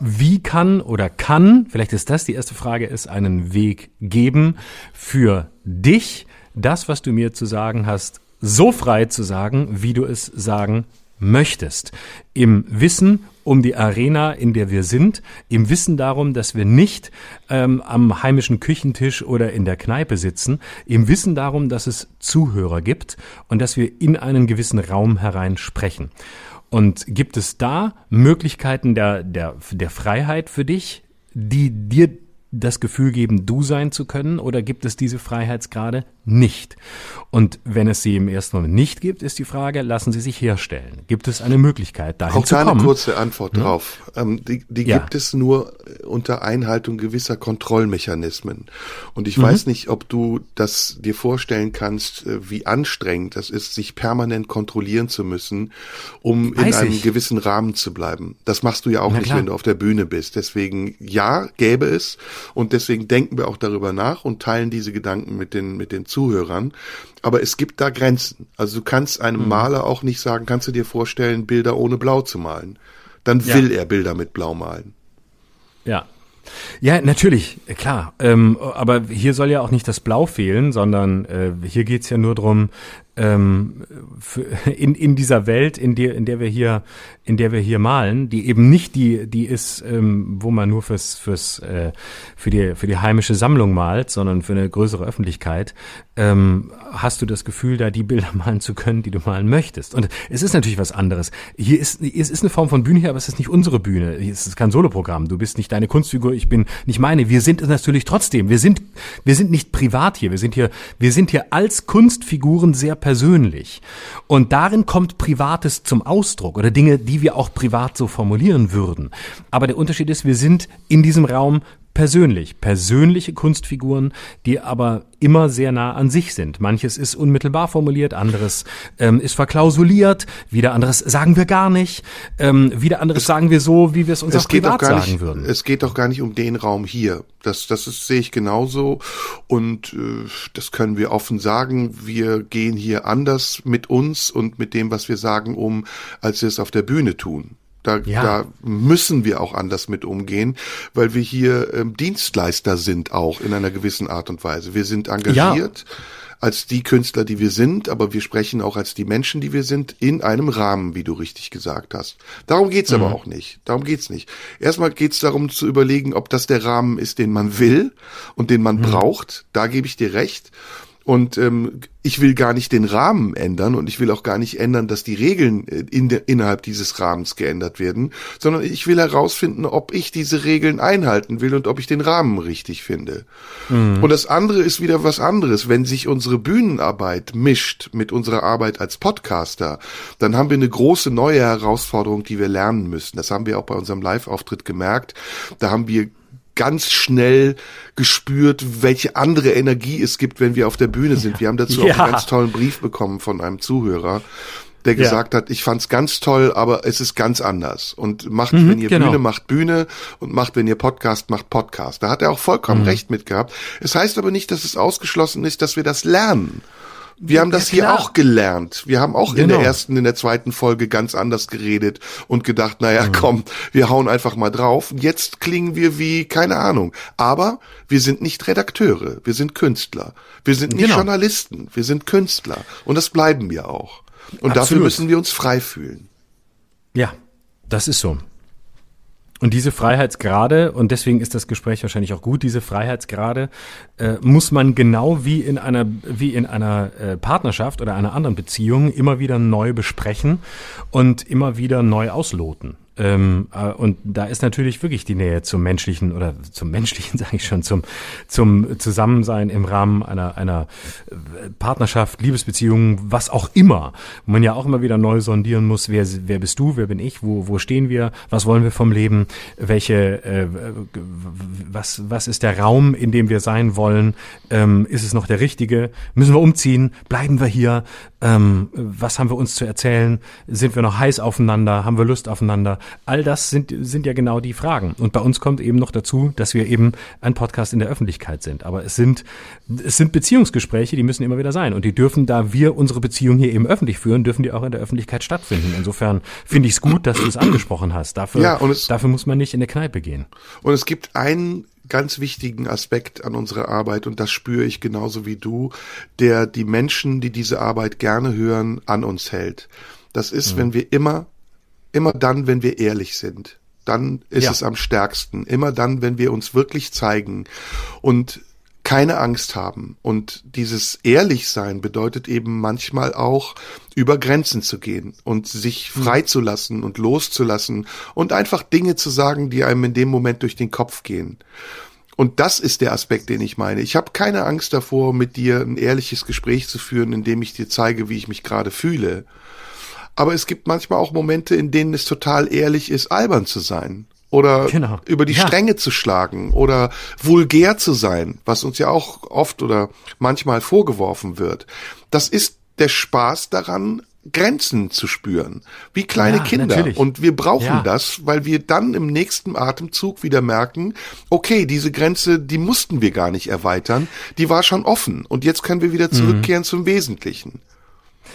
wie kann oder kann, vielleicht ist das die erste Frage, es einen Weg geben für dich, das, was du mir zu sagen hast, so frei zu sagen, wie du es sagen möchtest. Im Wissen um die Arena, in der wir sind, im Wissen darum, dass wir nicht ähm, am heimischen Küchentisch oder in der Kneipe sitzen, im Wissen darum, dass es Zuhörer gibt und dass wir in einen gewissen Raum herein sprechen. Und gibt es da Möglichkeiten der, der, der Freiheit für dich, die dir das Gefühl geben, du sein zu können, oder gibt es diese Freiheitsgrade nicht? Und wenn es sie im ersten Moment nicht gibt, ist die Frage, lassen sie sich herstellen? Gibt es eine Möglichkeit, dahin Auch zu kommen? Auch eine kurze Antwort hm? drauf. Ähm, die die ja. gibt es nur unter Einhaltung gewisser Kontrollmechanismen. Und ich mhm. weiß nicht, ob du das dir vorstellen kannst, äh, wie anstrengend das ist, sich permanent kontrollieren zu müssen, um weiß in einem ich. gewissen Rahmen zu bleiben. Das machst du ja auch Na nicht, klar. wenn du auf der Bühne bist. Deswegen, ja, gäbe es. Und deswegen denken wir auch darüber nach und teilen diese Gedanken mit den, mit den Zuhörern. Aber es gibt da Grenzen. Also du kannst einem mhm. Maler auch nicht sagen, kannst du dir vorstellen, Bilder ohne Blau zu malen. Dann ja. will er Bilder mit Blau malen. Ja, ja, natürlich, klar. Ähm, aber hier soll ja auch nicht das Blau fehlen, sondern äh, hier geht's ja nur drum ähm, für, in, in dieser Welt, in der, in der wir hier, in der wir hier malen, die eben nicht die, die ist, ähm, wo man nur fürs, fürs, äh, für die, für die heimische Sammlung malt, sondern für eine größere Öffentlichkeit, ähm, hast du das Gefühl, da die Bilder malen zu können, die du malen möchtest. Und es ist natürlich was anderes. Hier ist, es ist eine Form von Bühne hier, aber es ist nicht unsere Bühne. Es ist kein Soloprogramm. Du bist nicht deine Kunstfigur, ich bin nicht meine. Wir sind es natürlich trotzdem. Wir sind, wir sind nicht privat hier. Wir sind hier, wir sind hier als Kunstfiguren sehr persönlich. Und darin kommt Privates zum Ausdruck oder Dinge, die wir auch privat so formulieren würden. Aber der Unterschied ist, wir sind in diesem Raum persönlich. Persönliche Kunstfiguren, die aber immer sehr nah an sich sind. Manches ist unmittelbar formuliert, anderes ähm, ist verklausuliert, wieder anderes sagen wir gar nicht, ähm, wieder anderes es, sagen wir so, wie wir es uns es auch privat sagen nicht, würden. Es geht doch gar nicht um den Raum hier. Das, das ist, sehe ich genauso und äh, das können wir offen sagen. Wir gehen hier anders mit uns und mit dem, was wir sagen, um, als wir es auf der Bühne tun. Da, ja. da müssen wir auch anders mit umgehen, weil wir hier ähm, Dienstleister sind auch in einer gewissen Art und Weise. Wir sind engagiert ja. als die Künstler, die wir sind, aber wir sprechen auch als die Menschen, die wir sind, in einem Rahmen, wie du richtig gesagt hast. Darum geht's mhm. aber auch nicht. Darum geht's nicht. Erstmal geht's darum zu überlegen, ob das der Rahmen ist, den man will und den man mhm. braucht. Da gebe ich dir recht. Und ähm, ich will gar nicht den Rahmen ändern und ich will auch gar nicht ändern, dass die Regeln äh, in de, innerhalb dieses Rahmens geändert werden, sondern ich will herausfinden, ob ich diese Regeln einhalten will und ob ich den Rahmen richtig finde. Mhm. Und das andere ist wieder was anderes. Wenn sich unsere Bühnenarbeit mischt mit unserer Arbeit als Podcaster, dann haben wir eine große neue Herausforderung, die wir lernen müssen. Das haben wir auch bei unserem Live-Auftritt gemerkt. Da haben wir ganz schnell gespürt, welche andere Energie es gibt, wenn wir auf der Bühne sind. Wir haben dazu ja. auch einen ganz tollen Brief bekommen von einem Zuhörer, der gesagt ja. hat, ich fand's ganz toll, aber es ist ganz anders. Und macht, mhm, wenn ihr genau. Bühne macht Bühne und macht, wenn ihr Podcast macht Podcast. Da hat er auch vollkommen mhm. recht mit gehabt. Es heißt aber nicht, dass es ausgeschlossen ist, dass wir das lernen. Wir haben das ja, hier auch gelernt. Wir haben auch genau. in der genau. ersten, in der zweiten Folge ganz anders geredet und gedacht, naja, mhm. komm, wir hauen einfach mal drauf. Jetzt klingen wir wie, keine Ahnung. Aber wir sind nicht Redakteure, wir sind Künstler. Wir sind nicht genau. Journalisten, wir sind Künstler. Und das bleiben wir auch. Und Absolut. dafür müssen wir uns frei fühlen. Ja, das ist so. Und diese Freiheitsgrade, und deswegen ist das Gespräch wahrscheinlich auch gut, diese Freiheitsgrade äh, muss man genau wie in einer, wie in einer äh, Partnerschaft oder einer anderen Beziehung immer wieder neu besprechen und immer wieder neu ausloten. Ähm, äh, und da ist natürlich wirklich die Nähe zum menschlichen oder zum menschlichen, sage ich schon, zum, zum Zusammensein im Rahmen einer, einer äh, Partnerschaft, Liebesbeziehung, was auch immer. Man ja auch immer wieder neu sondieren muss, wer, wer bist du, wer bin ich, wo, wo stehen wir, was wollen wir vom Leben, welche, äh, was, was ist der Raum, in dem wir sein wollen, ähm, ist es noch der richtige, müssen wir umziehen, bleiben wir hier, ähm, was haben wir uns zu erzählen, sind wir noch heiß aufeinander, haben wir Lust aufeinander, All das sind, sind ja genau die Fragen. Und bei uns kommt eben noch dazu, dass wir eben ein Podcast in der Öffentlichkeit sind. Aber es sind, es sind Beziehungsgespräche, die müssen immer wieder sein. Und die dürfen, da wir unsere Beziehung hier eben öffentlich führen, dürfen die auch in der Öffentlichkeit stattfinden. Insofern finde ich es gut, dass du es angesprochen hast. Dafür, ja, es, dafür muss man nicht in eine Kneipe gehen. Und es gibt einen ganz wichtigen Aspekt an unserer Arbeit und das spüre ich genauso wie du, der die Menschen, die diese Arbeit gerne hören, an uns hält. Das ist, mhm. wenn wir immer, immer dann, wenn wir ehrlich sind. Dann ist ja. es am stärksten. Immer dann, wenn wir uns wirklich zeigen und keine Angst haben. Und dieses Ehrlichsein bedeutet eben manchmal auch, über Grenzen zu gehen und sich mhm. freizulassen und loszulassen und einfach Dinge zu sagen, die einem in dem Moment durch den Kopf gehen. Und das ist der Aspekt, den ich meine. Ich habe keine Angst davor, mit dir ein ehrliches Gespräch zu führen, in dem ich dir zeige, wie ich mich gerade fühle. Aber es gibt manchmal auch Momente, in denen es total ehrlich ist, albern zu sein oder genau. über die ja. Stränge zu schlagen oder vulgär zu sein, was uns ja auch oft oder manchmal vorgeworfen wird. Das ist der Spaß daran, Grenzen zu spüren, wie kleine ja, Kinder. Natürlich. Und wir brauchen ja. das, weil wir dann im nächsten Atemzug wieder merken, okay, diese Grenze, die mussten wir gar nicht erweitern, die war schon offen und jetzt können wir wieder mhm. zurückkehren mhm. zum Wesentlichen.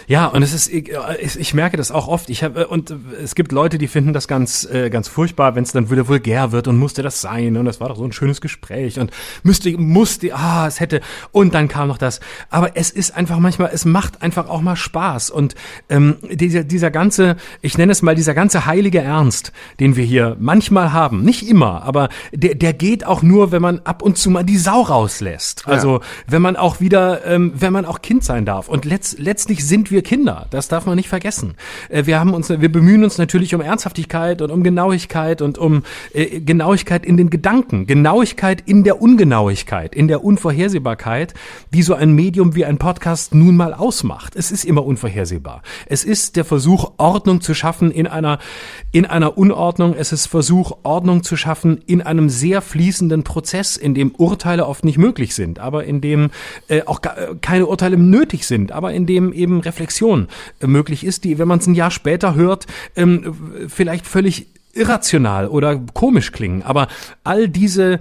Ja, und es ist, ich, ich merke das auch oft. Ich habe und es gibt Leute, die finden das ganz, äh, ganz furchtbar, wenn es dann wieder vulgär wird und musste das sein und das war doch so ein schönes Gespräch und müsste, musste, ah, es hätte und dann kam noch das. Aber es ist einfach manchmal, es macht einfach auch mal Spaß und ähm, dieser, dieser ganze, ich nenne es mal dieser ganze heilige Ernst, den wir hier manchmal haben, nicht immer, aber der, der geht auch nur, wenn man ab und zu mal die Sau rauslässt. Also ja. wenn man auch wieder, ähm, wenn man auch Kind sein darf und letzt, letztlich sind sind wir Kinder. Das darf man nicht vergessen. Äh, wir haben uns, wir bemühen uns natürlich um Ernsthaftigkeit und um Genauigkeit und um äh, Genauigkeit in den Gedanken, Genauigkeit in der Ungenauigkeit, in der Unvorhersehbarkeit, die so ein Medium wie ein Podcast nun mal ausmacht. Es ist immer unvorhersehbar. Es ist der Versuch, Ordnung zu schaffen in einer, in einer Unordnung. Es ist Versuch, Ordnung zu schaffen in einem sehr fließenden Prozess, in dem Urteile oft nicht möglich sind, aber in dem äh, auch äh, keine Urteile nötig sind, aber in dem eben Reflexion äh, möglich ist, die, wenn man es ein Jahr später hört, ähm, vielleicht völlig irrational oder komisch klingen, aber all diese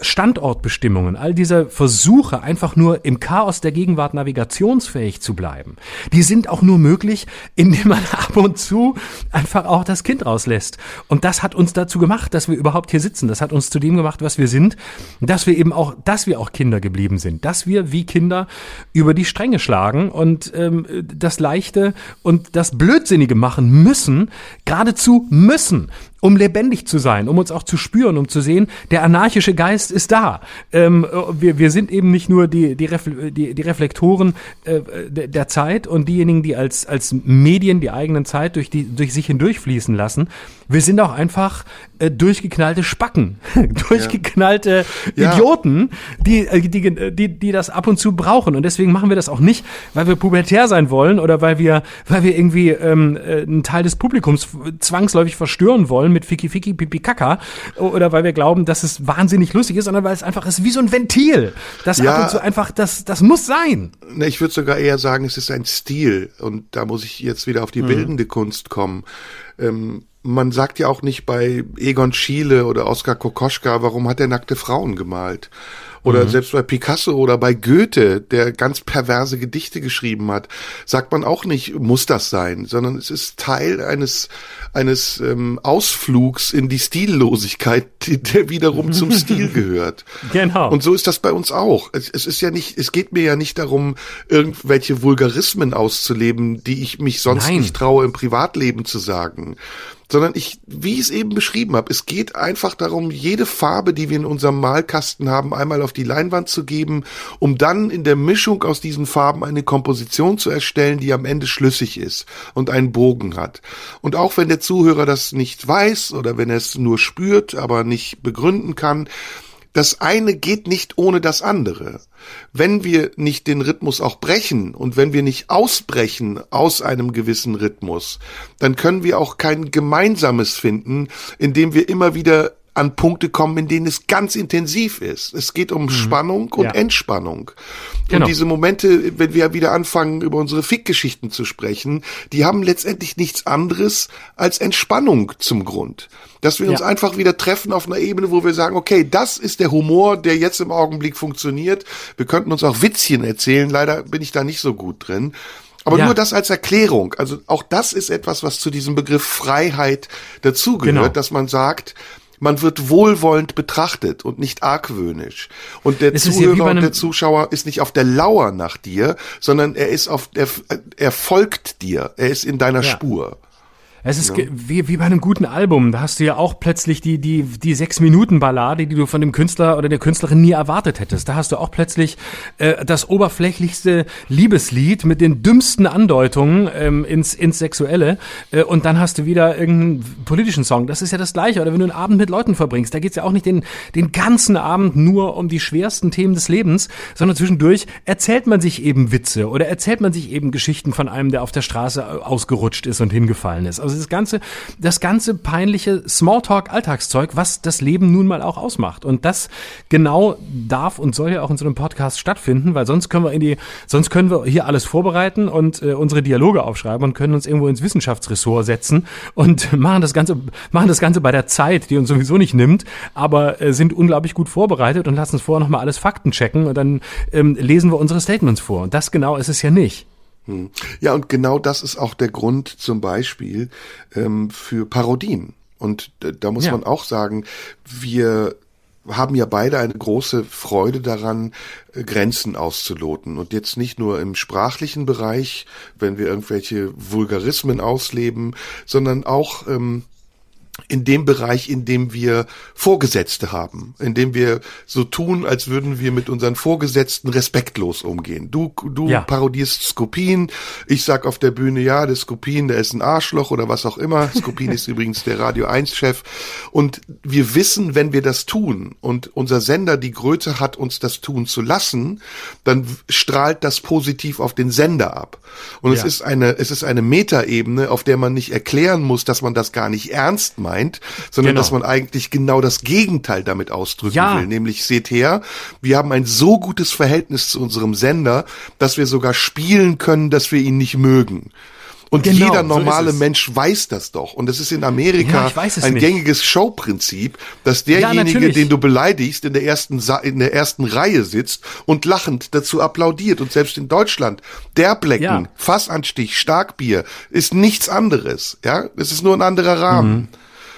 Standortbestimmungen, all diese Versuche, einfach nur im Chaos der Gegenwart navigationsfähig zu bleiben, die sind auch nur möglich, indem man ab und zu einfach auch das Kind rauslässt. Und das hat uns dazu gemacht, dass wir überhaupt hier sitzen. Das hat uns zu dem gemacht, was wir sind, dass wir eben auch, dass wir auch Kinder geblieben sind, dass wir wie Kinder über die Stränge schlagen und ähm, das Leichte und das Blödsinnige machen müssen, geradezu müssen um lebendig zu sein, um uns auch zu spüren, um zu sehen, der anarchische Geist ist da. Ähm, wir, wir sind eben nicht nur die, die, Refle die, die Reflektoren äh, der Zeit und diejenigen, die als, als Medien die eigenen Zeit durch, die, durch sich hindurchfließen lassen. Wir sind auch einfach äh, durchgeknallte Spacken, durchgeknallte ja. Idioten, die, äh, die, die, die das ab und zu brauchen. Und deswegen machen wir das auch nicht, weil wir pubertär sein wollen oder weil wir, weil wir irgendwie ähm, äh, einen Teil des Publikums zwangsläufig verstören wollen wollen mit Fiki Fiki Pipi Kaka oder weil wir glauben, dass es wahnsinnig lustig ist, sondern weil es einfach ist wie so ein Ventil. Das ja, ab und zu einfach, das, das muss sein. Ne, ich würde sogar eher sagen, es ist ein Stil und da muss ich jetzt wieder auf die mhm. bildende Kunst kommen. Ähm, man sagt ja auch nicht bei Egon Schiele oder Oskar Kokoschka, warum hat er nackte Frauen gemalt? Oder mhm. selbst bei Picasso oder bei Goethe, der ganz perverse Gedichte geschrieben hat, sagt man auch nicht, muss das sein, sondern es ist Teil eines eines ähm, Ausflugs in die Stillosigkeit, der wiederum zum Stil gehört. Genau. Und so ist das bei uns auch. Es, es ist ja nicht, es geht mir ja nicht darum, irgendwelche Vulgarismen auszuleben, die ich mich sonst Nein. nicht traue, im Privatleben zu sagen sondern ich, wie ich es eben beschrieben habe, es geht einfach darum, jede Farbe, die wir in unserem Malkasten haben, einmal auf die Leinwand zu geben, um dann in der Mischung aus diesen Farben eine Komposition zu erstellen, die am Ende schlüssig ist und einen Bogen hat. Und auch wenn der Zuhörer das nicht weiß oder wenn er es nur spürt, aber nicht begründen kann, das eine geht nicht ohne das andere. Wenn wir nicht den Rhythmus auch brechen und wenn wir nicht ausbrechen aus einem gewissen Rhythmus, dann können wir auch kein gemeinsames finden, in dem wir immer wieder an Punkte kommen, in denen es ganz intensiv ist. Es geht um mhm. Spannung und ja. Entspannung. Genau. Und diese Momente, wenn wir wieder anfangen, über unsere Fickgeschichten zu sprechen, die haben letztendlich nichts anderes als Entspannung zum Grund. Dass wir uns einfach wieder treffen auf einer Ebene, wo wir sagen, okay, das ist der Humor, der jetzt im Augenblick funktioniert. Wir könnten uns auch Witzchen erzählen. Leider bin ich da nicht so gut drin. Aber ja. nur das als Erklärung. Also auch das ist etwas, was zu diesem Begriff Freiheit dazugehört, genau. dass man sagt, man wird wohlwollend betrachtet und nicht argwöhnisch. Und der ja Zuhörer und der Zuschauer ist nicht auf der Lauer nach dir, sondern er ist auf, er, er folgt dir. Er ist in deiner Ja. Spur. Es ist ge- wie, wie bei einem guten Album. Da hast du ja auch plötzlich die, die, die Sechs-Minuten-Ballade, die du von dem Künstler oder der Künstlerin nie erwartet hättest. Da hast du auch plötzlich äh, das oberflächlichste Liebeslied mit den dümmsten Andeutungen ähm, ins, ins Sexuelle. Äh, und dann hast du wieder irgendeinen politischen Song. Das ist ja das Gleiche. Oder wenn du einen Abend mit Leuten verbringst, da geht's ja auch nicht den, den ganzen Abend nur um die schwersten Themen des Lebens, sondern zwischendurch erzählt man sich eben Witze oder erzählt man sich eben Geschichten von einem, der auf der Straße ausgerutscht ist und hingefallen ist. Also das ganze, das ganze peinliche Smalltalk-Alltagszeug, was das Leben nun mal auch ausmacht. Und das genau darf und soll ja auch in so einem Podcast stattfinden, weil sonst können wir in die, sonst können wir hier alles vorbereiten und äh, unsere Dialoge aufschreiben und können uns irgendwo ins Wissenschaftsressort setzen und machen das Ganze, machen das Ganze bei der Zeit, die uns sowieso nicht nimmt, aber äh, sind unglaublich gut vorbereitet und lassen uns vorher nochmal alles Fakten checken und dann ähm, lesen wir unsere Statements vor. Und das genau ist es ja nicht. Ja, und genau das ist auch der Grund zum Beispiel ähm, für Parodien. Und da muss Ja. man auch sagen, wir haben ja beide eine große Freude daran, äh, Grenzen auszuloten. Und jetzt nicht nur im sprachlichen Bereich, wenn wir irgendwelche Vulgarismen ausleben, sondern auch ähm, in dem Bereich, in dem wir Vorgesetzte haben, in dem wir so tun, als würden wir mit unseren Vorgesetzten respektlos umgehen. Du, du Ja. parodierst Skopin, ich sag auf der Bühne, ja, der Skopin, der ist ein Arschloch oder was auch immer. Skopin ist übrigens der Radio 1 Chef. Und wir wissen, wenn wir das tun und unser Sender die Größe hat, uns das tun zu lassen, dann strahlt das positiv auf den Sender ab. Und es Ja. ist eine, es ist eine Metaebene, auf der man nicht erklären muss, dass man das gar nicht ernst meint, sondern Genau. dass man eigentlich genau das Gegenteil damit ausdrücken Ja. will. Nämlich, seht her, wir haben ein so gutes Verhältnis zu unserem Sender, dass wir sogar spielen können, dass wir ihn nicht mögen. Und Genau, jeder so normale es. Mensch weiß das doch. Und es ist in Amerika Ja, ein nicht. gängiges Showprinzip, dass derjenige, natürlich. den du beleidigst, in der ersten Sa in der ersten Reihe sitzt und lachend dazu applaudiert. Und selbst in Deutschland, Derblecken, Ja. Fassanstich, Starkbier ist nichts anderes. Ja, es ist nur ein anderer Rahmen.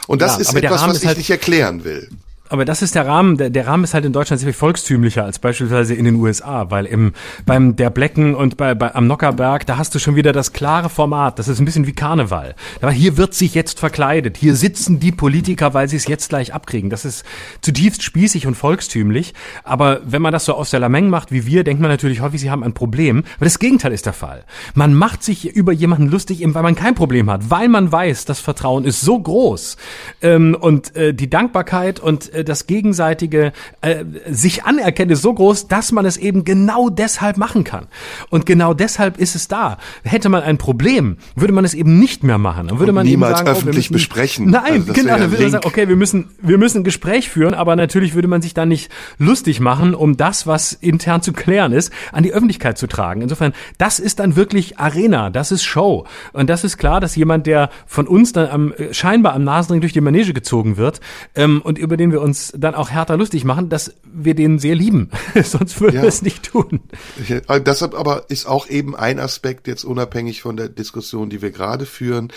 Und das Ja, ist etwas, was ich halt- nicht erklären will. Aber das ist der Rahmen, der, der Rahmen ist halt in Deutschland sehr viel volkstümlicher als beispielsweise in den USA, weil im, beim der Blecken und bei, bei, am Nockerberg, da hast du schon wieder das klare Format, das ist ein bisschen wie Karneval. Aber hier wird sich jetzt verkleidet, hier sitzen die Politiker, weil sie es jetzt gleich abkriegen. Das ist zutiefst spießig und volkstümlich, aber wenn man das so aus der Lameng macht wie wir, denkt man natürlich häufig, sie haben ein Problem, aber das Gegenteil ist der Fall. Man macht sich über jemanden lustig, eben weil man kein Problem hat, weil man weiß, das Vertrauen ist so groß ähm, und äh, die Dankbarkeit und äh, das gegenseitige äh, sich anerkennen ist so groß, dass man es eben genau deshalb machen kann. Und genau deshalb ist es da. Hätte man ein Problem, würde man es eben nicht mehr machen. Dann würde man niemals sagen, öffentlich oh, müssen, besprechen. Nein, Also genau. Dann würde man sagen, okay, wir müssen, wir müssen ein Gespräch führen, aber natürlich würde man sich da nicht lustig machen, um das, was intern zu klären ist, an die Öffentlichkeit zu tragen. Insofern, das ist dann wirklich Arena, das ist Show. Und das ist klar, dass jemand, der von uns dann am, äh, scheinbar am Nasenring durch die Manege gezogen wird ähm, und über den wir uns dann auch härter lustig machen, dass wir den sehr lieben. Sonst würden Ja. wir es nicht tun. Ja, Deshalb aber ist auch eben ein Aspekt jetzt unabhängig von der Diskussion, die wir gerade führen.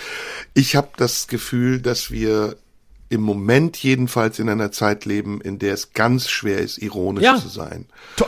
Ich habe das Gefühl, dass wir im Moment jedenfalls in einer Zeit leben, in der es ganz schwer ist, ironisch Ja. zu sein. To-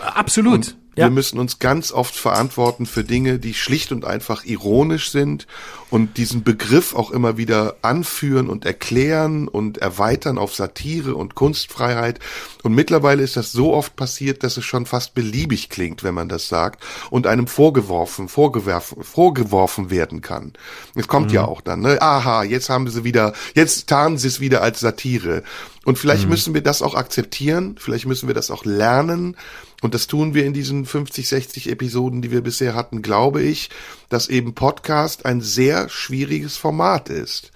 Absolut. Wir müssen uns ganz oft verantworten für Dinge, die schlicht und einfach ironisch sind und diesen Begriff auch immer wieder anführen und erklären und erweitern auf Satire und Kunstfreiheit. Und mittlerweile ist das so oft passiert, dass es schon fast beliebig klingt, wenn man das sagt und einem vorgeworfen, vorgewerfen, vorgeworfen werden kann. Es kommt ja auch dann, ne? Aha, jetzt haben sie wieder, jetzt tarnen sie es wieder als Satire. Und vielleicht müssen wir das auch akzeptieren, vielleicht müssen wir das auch lernen. Und das tun wir in diesen 50, 60 Episoden, die wir bisher hatten, glaube ich, dass eben Podcast ein sehr schwieriges Format ist.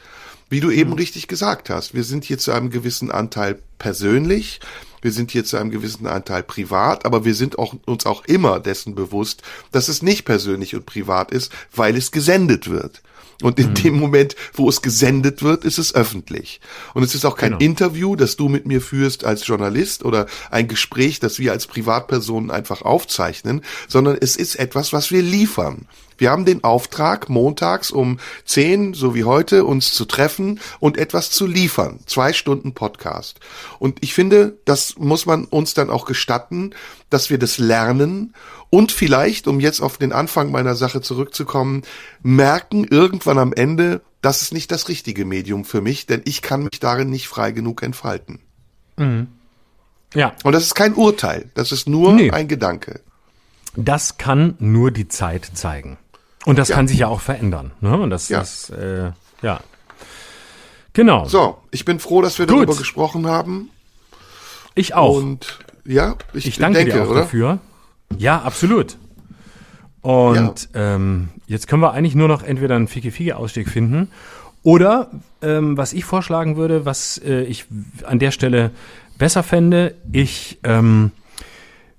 Wie du eben richtig gesagt hast, wir sind hier zu einem gewissen Anteil persönlich, wir sind hier zu einem gewissen Anteil privat, aber wir sind auch, uns auch immer dessen bewusst, dass es nicht persönlich und privat ist, weil es gesendet wird. Und in mhm. dem Moment, wo es gesendet wird, ist es öffentlich. Und es ist auch kein genau. Interview, das du mit mir führst als Journalist oder ein Gespräch, das wir als Privatpersonen einfach aufzeichnen, sondern es ist etwas, was wir liefern. Wir haben den Auftrag, montags um 10, so wie heute, uns zu treffen und etwas zu liefern. Zwei Stunden Podcast. Und ich finde, das muss man uns dann auch gestatten, dass wir das lernen und vielleicht, um jetzt auf den Anfang meiner Sache zurückzukommen, merken irgendwann am Ende, das ist nicht das richtige Medium für mich, denn ich kann mich darin nicht frei genug entfalten. Mhm. Ja. Und das ist kein Urteil, das ist nur nee. ein Gedanke. Das kann nur die Zeit zeigen. Und das ja. kann sich ja auch verändern. Ne? Und das ja. ist, äh, ja. Genau. So, ich bin froh, dass wir Gut. darüber gesprochen haben. Ich auch. Und ja, ich, ich danke denke, dir auch oder? dafür. Ja, absolut. Und ja. Ähm, jetzt können wir eigentlich nur noch entweder einen Fike-Fike-Ausstieg finden oder ähm, was ich vorschlagen würde, was äh, ich an der Stelle besser fände, ich ähm,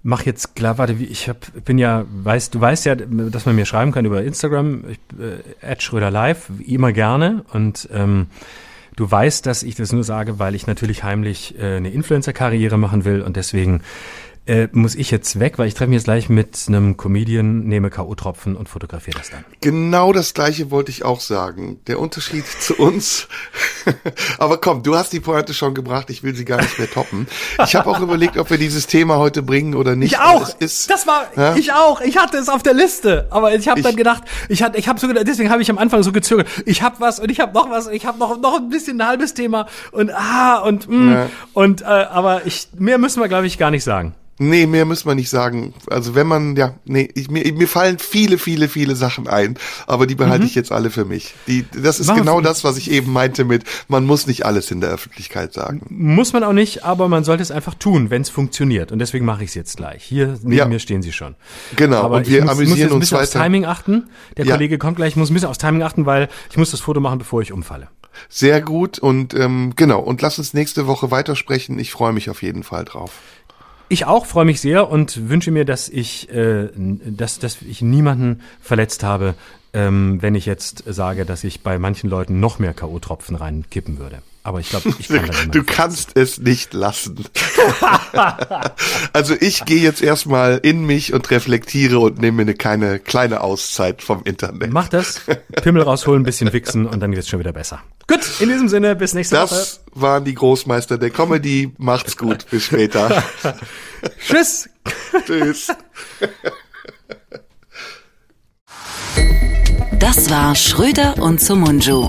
mach jetzt klar, warte, ich hab, bin ja, weißt, du weißt ja, dass man mir schreiben kann über Instagram, ich, äh, Schröder live, immer gerne und ähm, du weißt, dass ich das nur sage, weil ich natürlich heimlich äh, eine Influencer-Karriere machen will und deswegen äh, muss ich jetzt weg, weil ich treffe mich jetzt gleich mit einem Comedian, nehme K.O.-Tropfen und fotografiere das dann. Genau das gleiche wollte ich auch sagen. Der Unterschied zu uns. Aber komm, du hast die Pointe schon gebracht, ich will sie gar nicht mehr toppen. Ich habe auch überlegt, ob wir dieses Thema heute bringen oder nicht. Ich auch. Ist, das war ja? ich auch. Ich hatte es auf der Liste, aber ich habe dann gedacht, ich hatte ich habe so gedacht, deswegen habe ich am Anfang so gezögert. Ich habe was und ich habe noch was, ich habe noch noch ein bisschen ein halbes Thema und ah und mh, ja. und äh, aber ich mehr müssen wir glaube ich gar nicht sagen. Nee, mehr muss man nicht sagen. Also wenn man, ja, nee, ich, mir, mir fallen viele, viele, viele Sachen ein, aber die behalte mhm. ich jetzt alle für mich. Die, das ist Warum? genau das, was ich eben meinte mit, man muss nicht alles in der Öffentlichkeit sagen. Muss man auch nicht, aber man sollte es einfach tun, wenn es funktioniert. Und deswegen mache ich es jetzt gleich. Hier neben ja. mir stehen sie schon. Genau, aber und wir muss, amüsieren muss jetzt ein bisschen uns weiter. aufs Timing achten. Der ja. Kollege kommt gleich, ich muss ein bisschen aufs Timing achten, weil ich muss das Foto machen, bevor ich umfalle. Sehr gut und ähm, genau, und lass uns nächste Woche weitersprechen. Ich freue mich auf jeden Fall drauf. Ich auch freue mich sehr und wünsche mir, dass ich, äh, dass, dass ich niemanden verletzt habe, ähm, wenn ich jetzt sage, dass ich bei manchen Leuten noch mehr K.O.-Tropfen reinkippen würde. Aber ich glaube, ich kann das Du kannst es nicht lassen. also ich gehe jetzt erstmal in mich und reflektiere und nehme mir eine keine kleine Auszeit vom Internet. Mach das, Pimmel rausholen, ein bisschen wichsen und dann wird es schon wieder besser. Gut, in diesem Sinne, bis nächste das Woche. Das waren die Großmeister der Comedy. Macht's gut, bis später. Tschüss. Tschüss. Das war Schröder und Sumunju.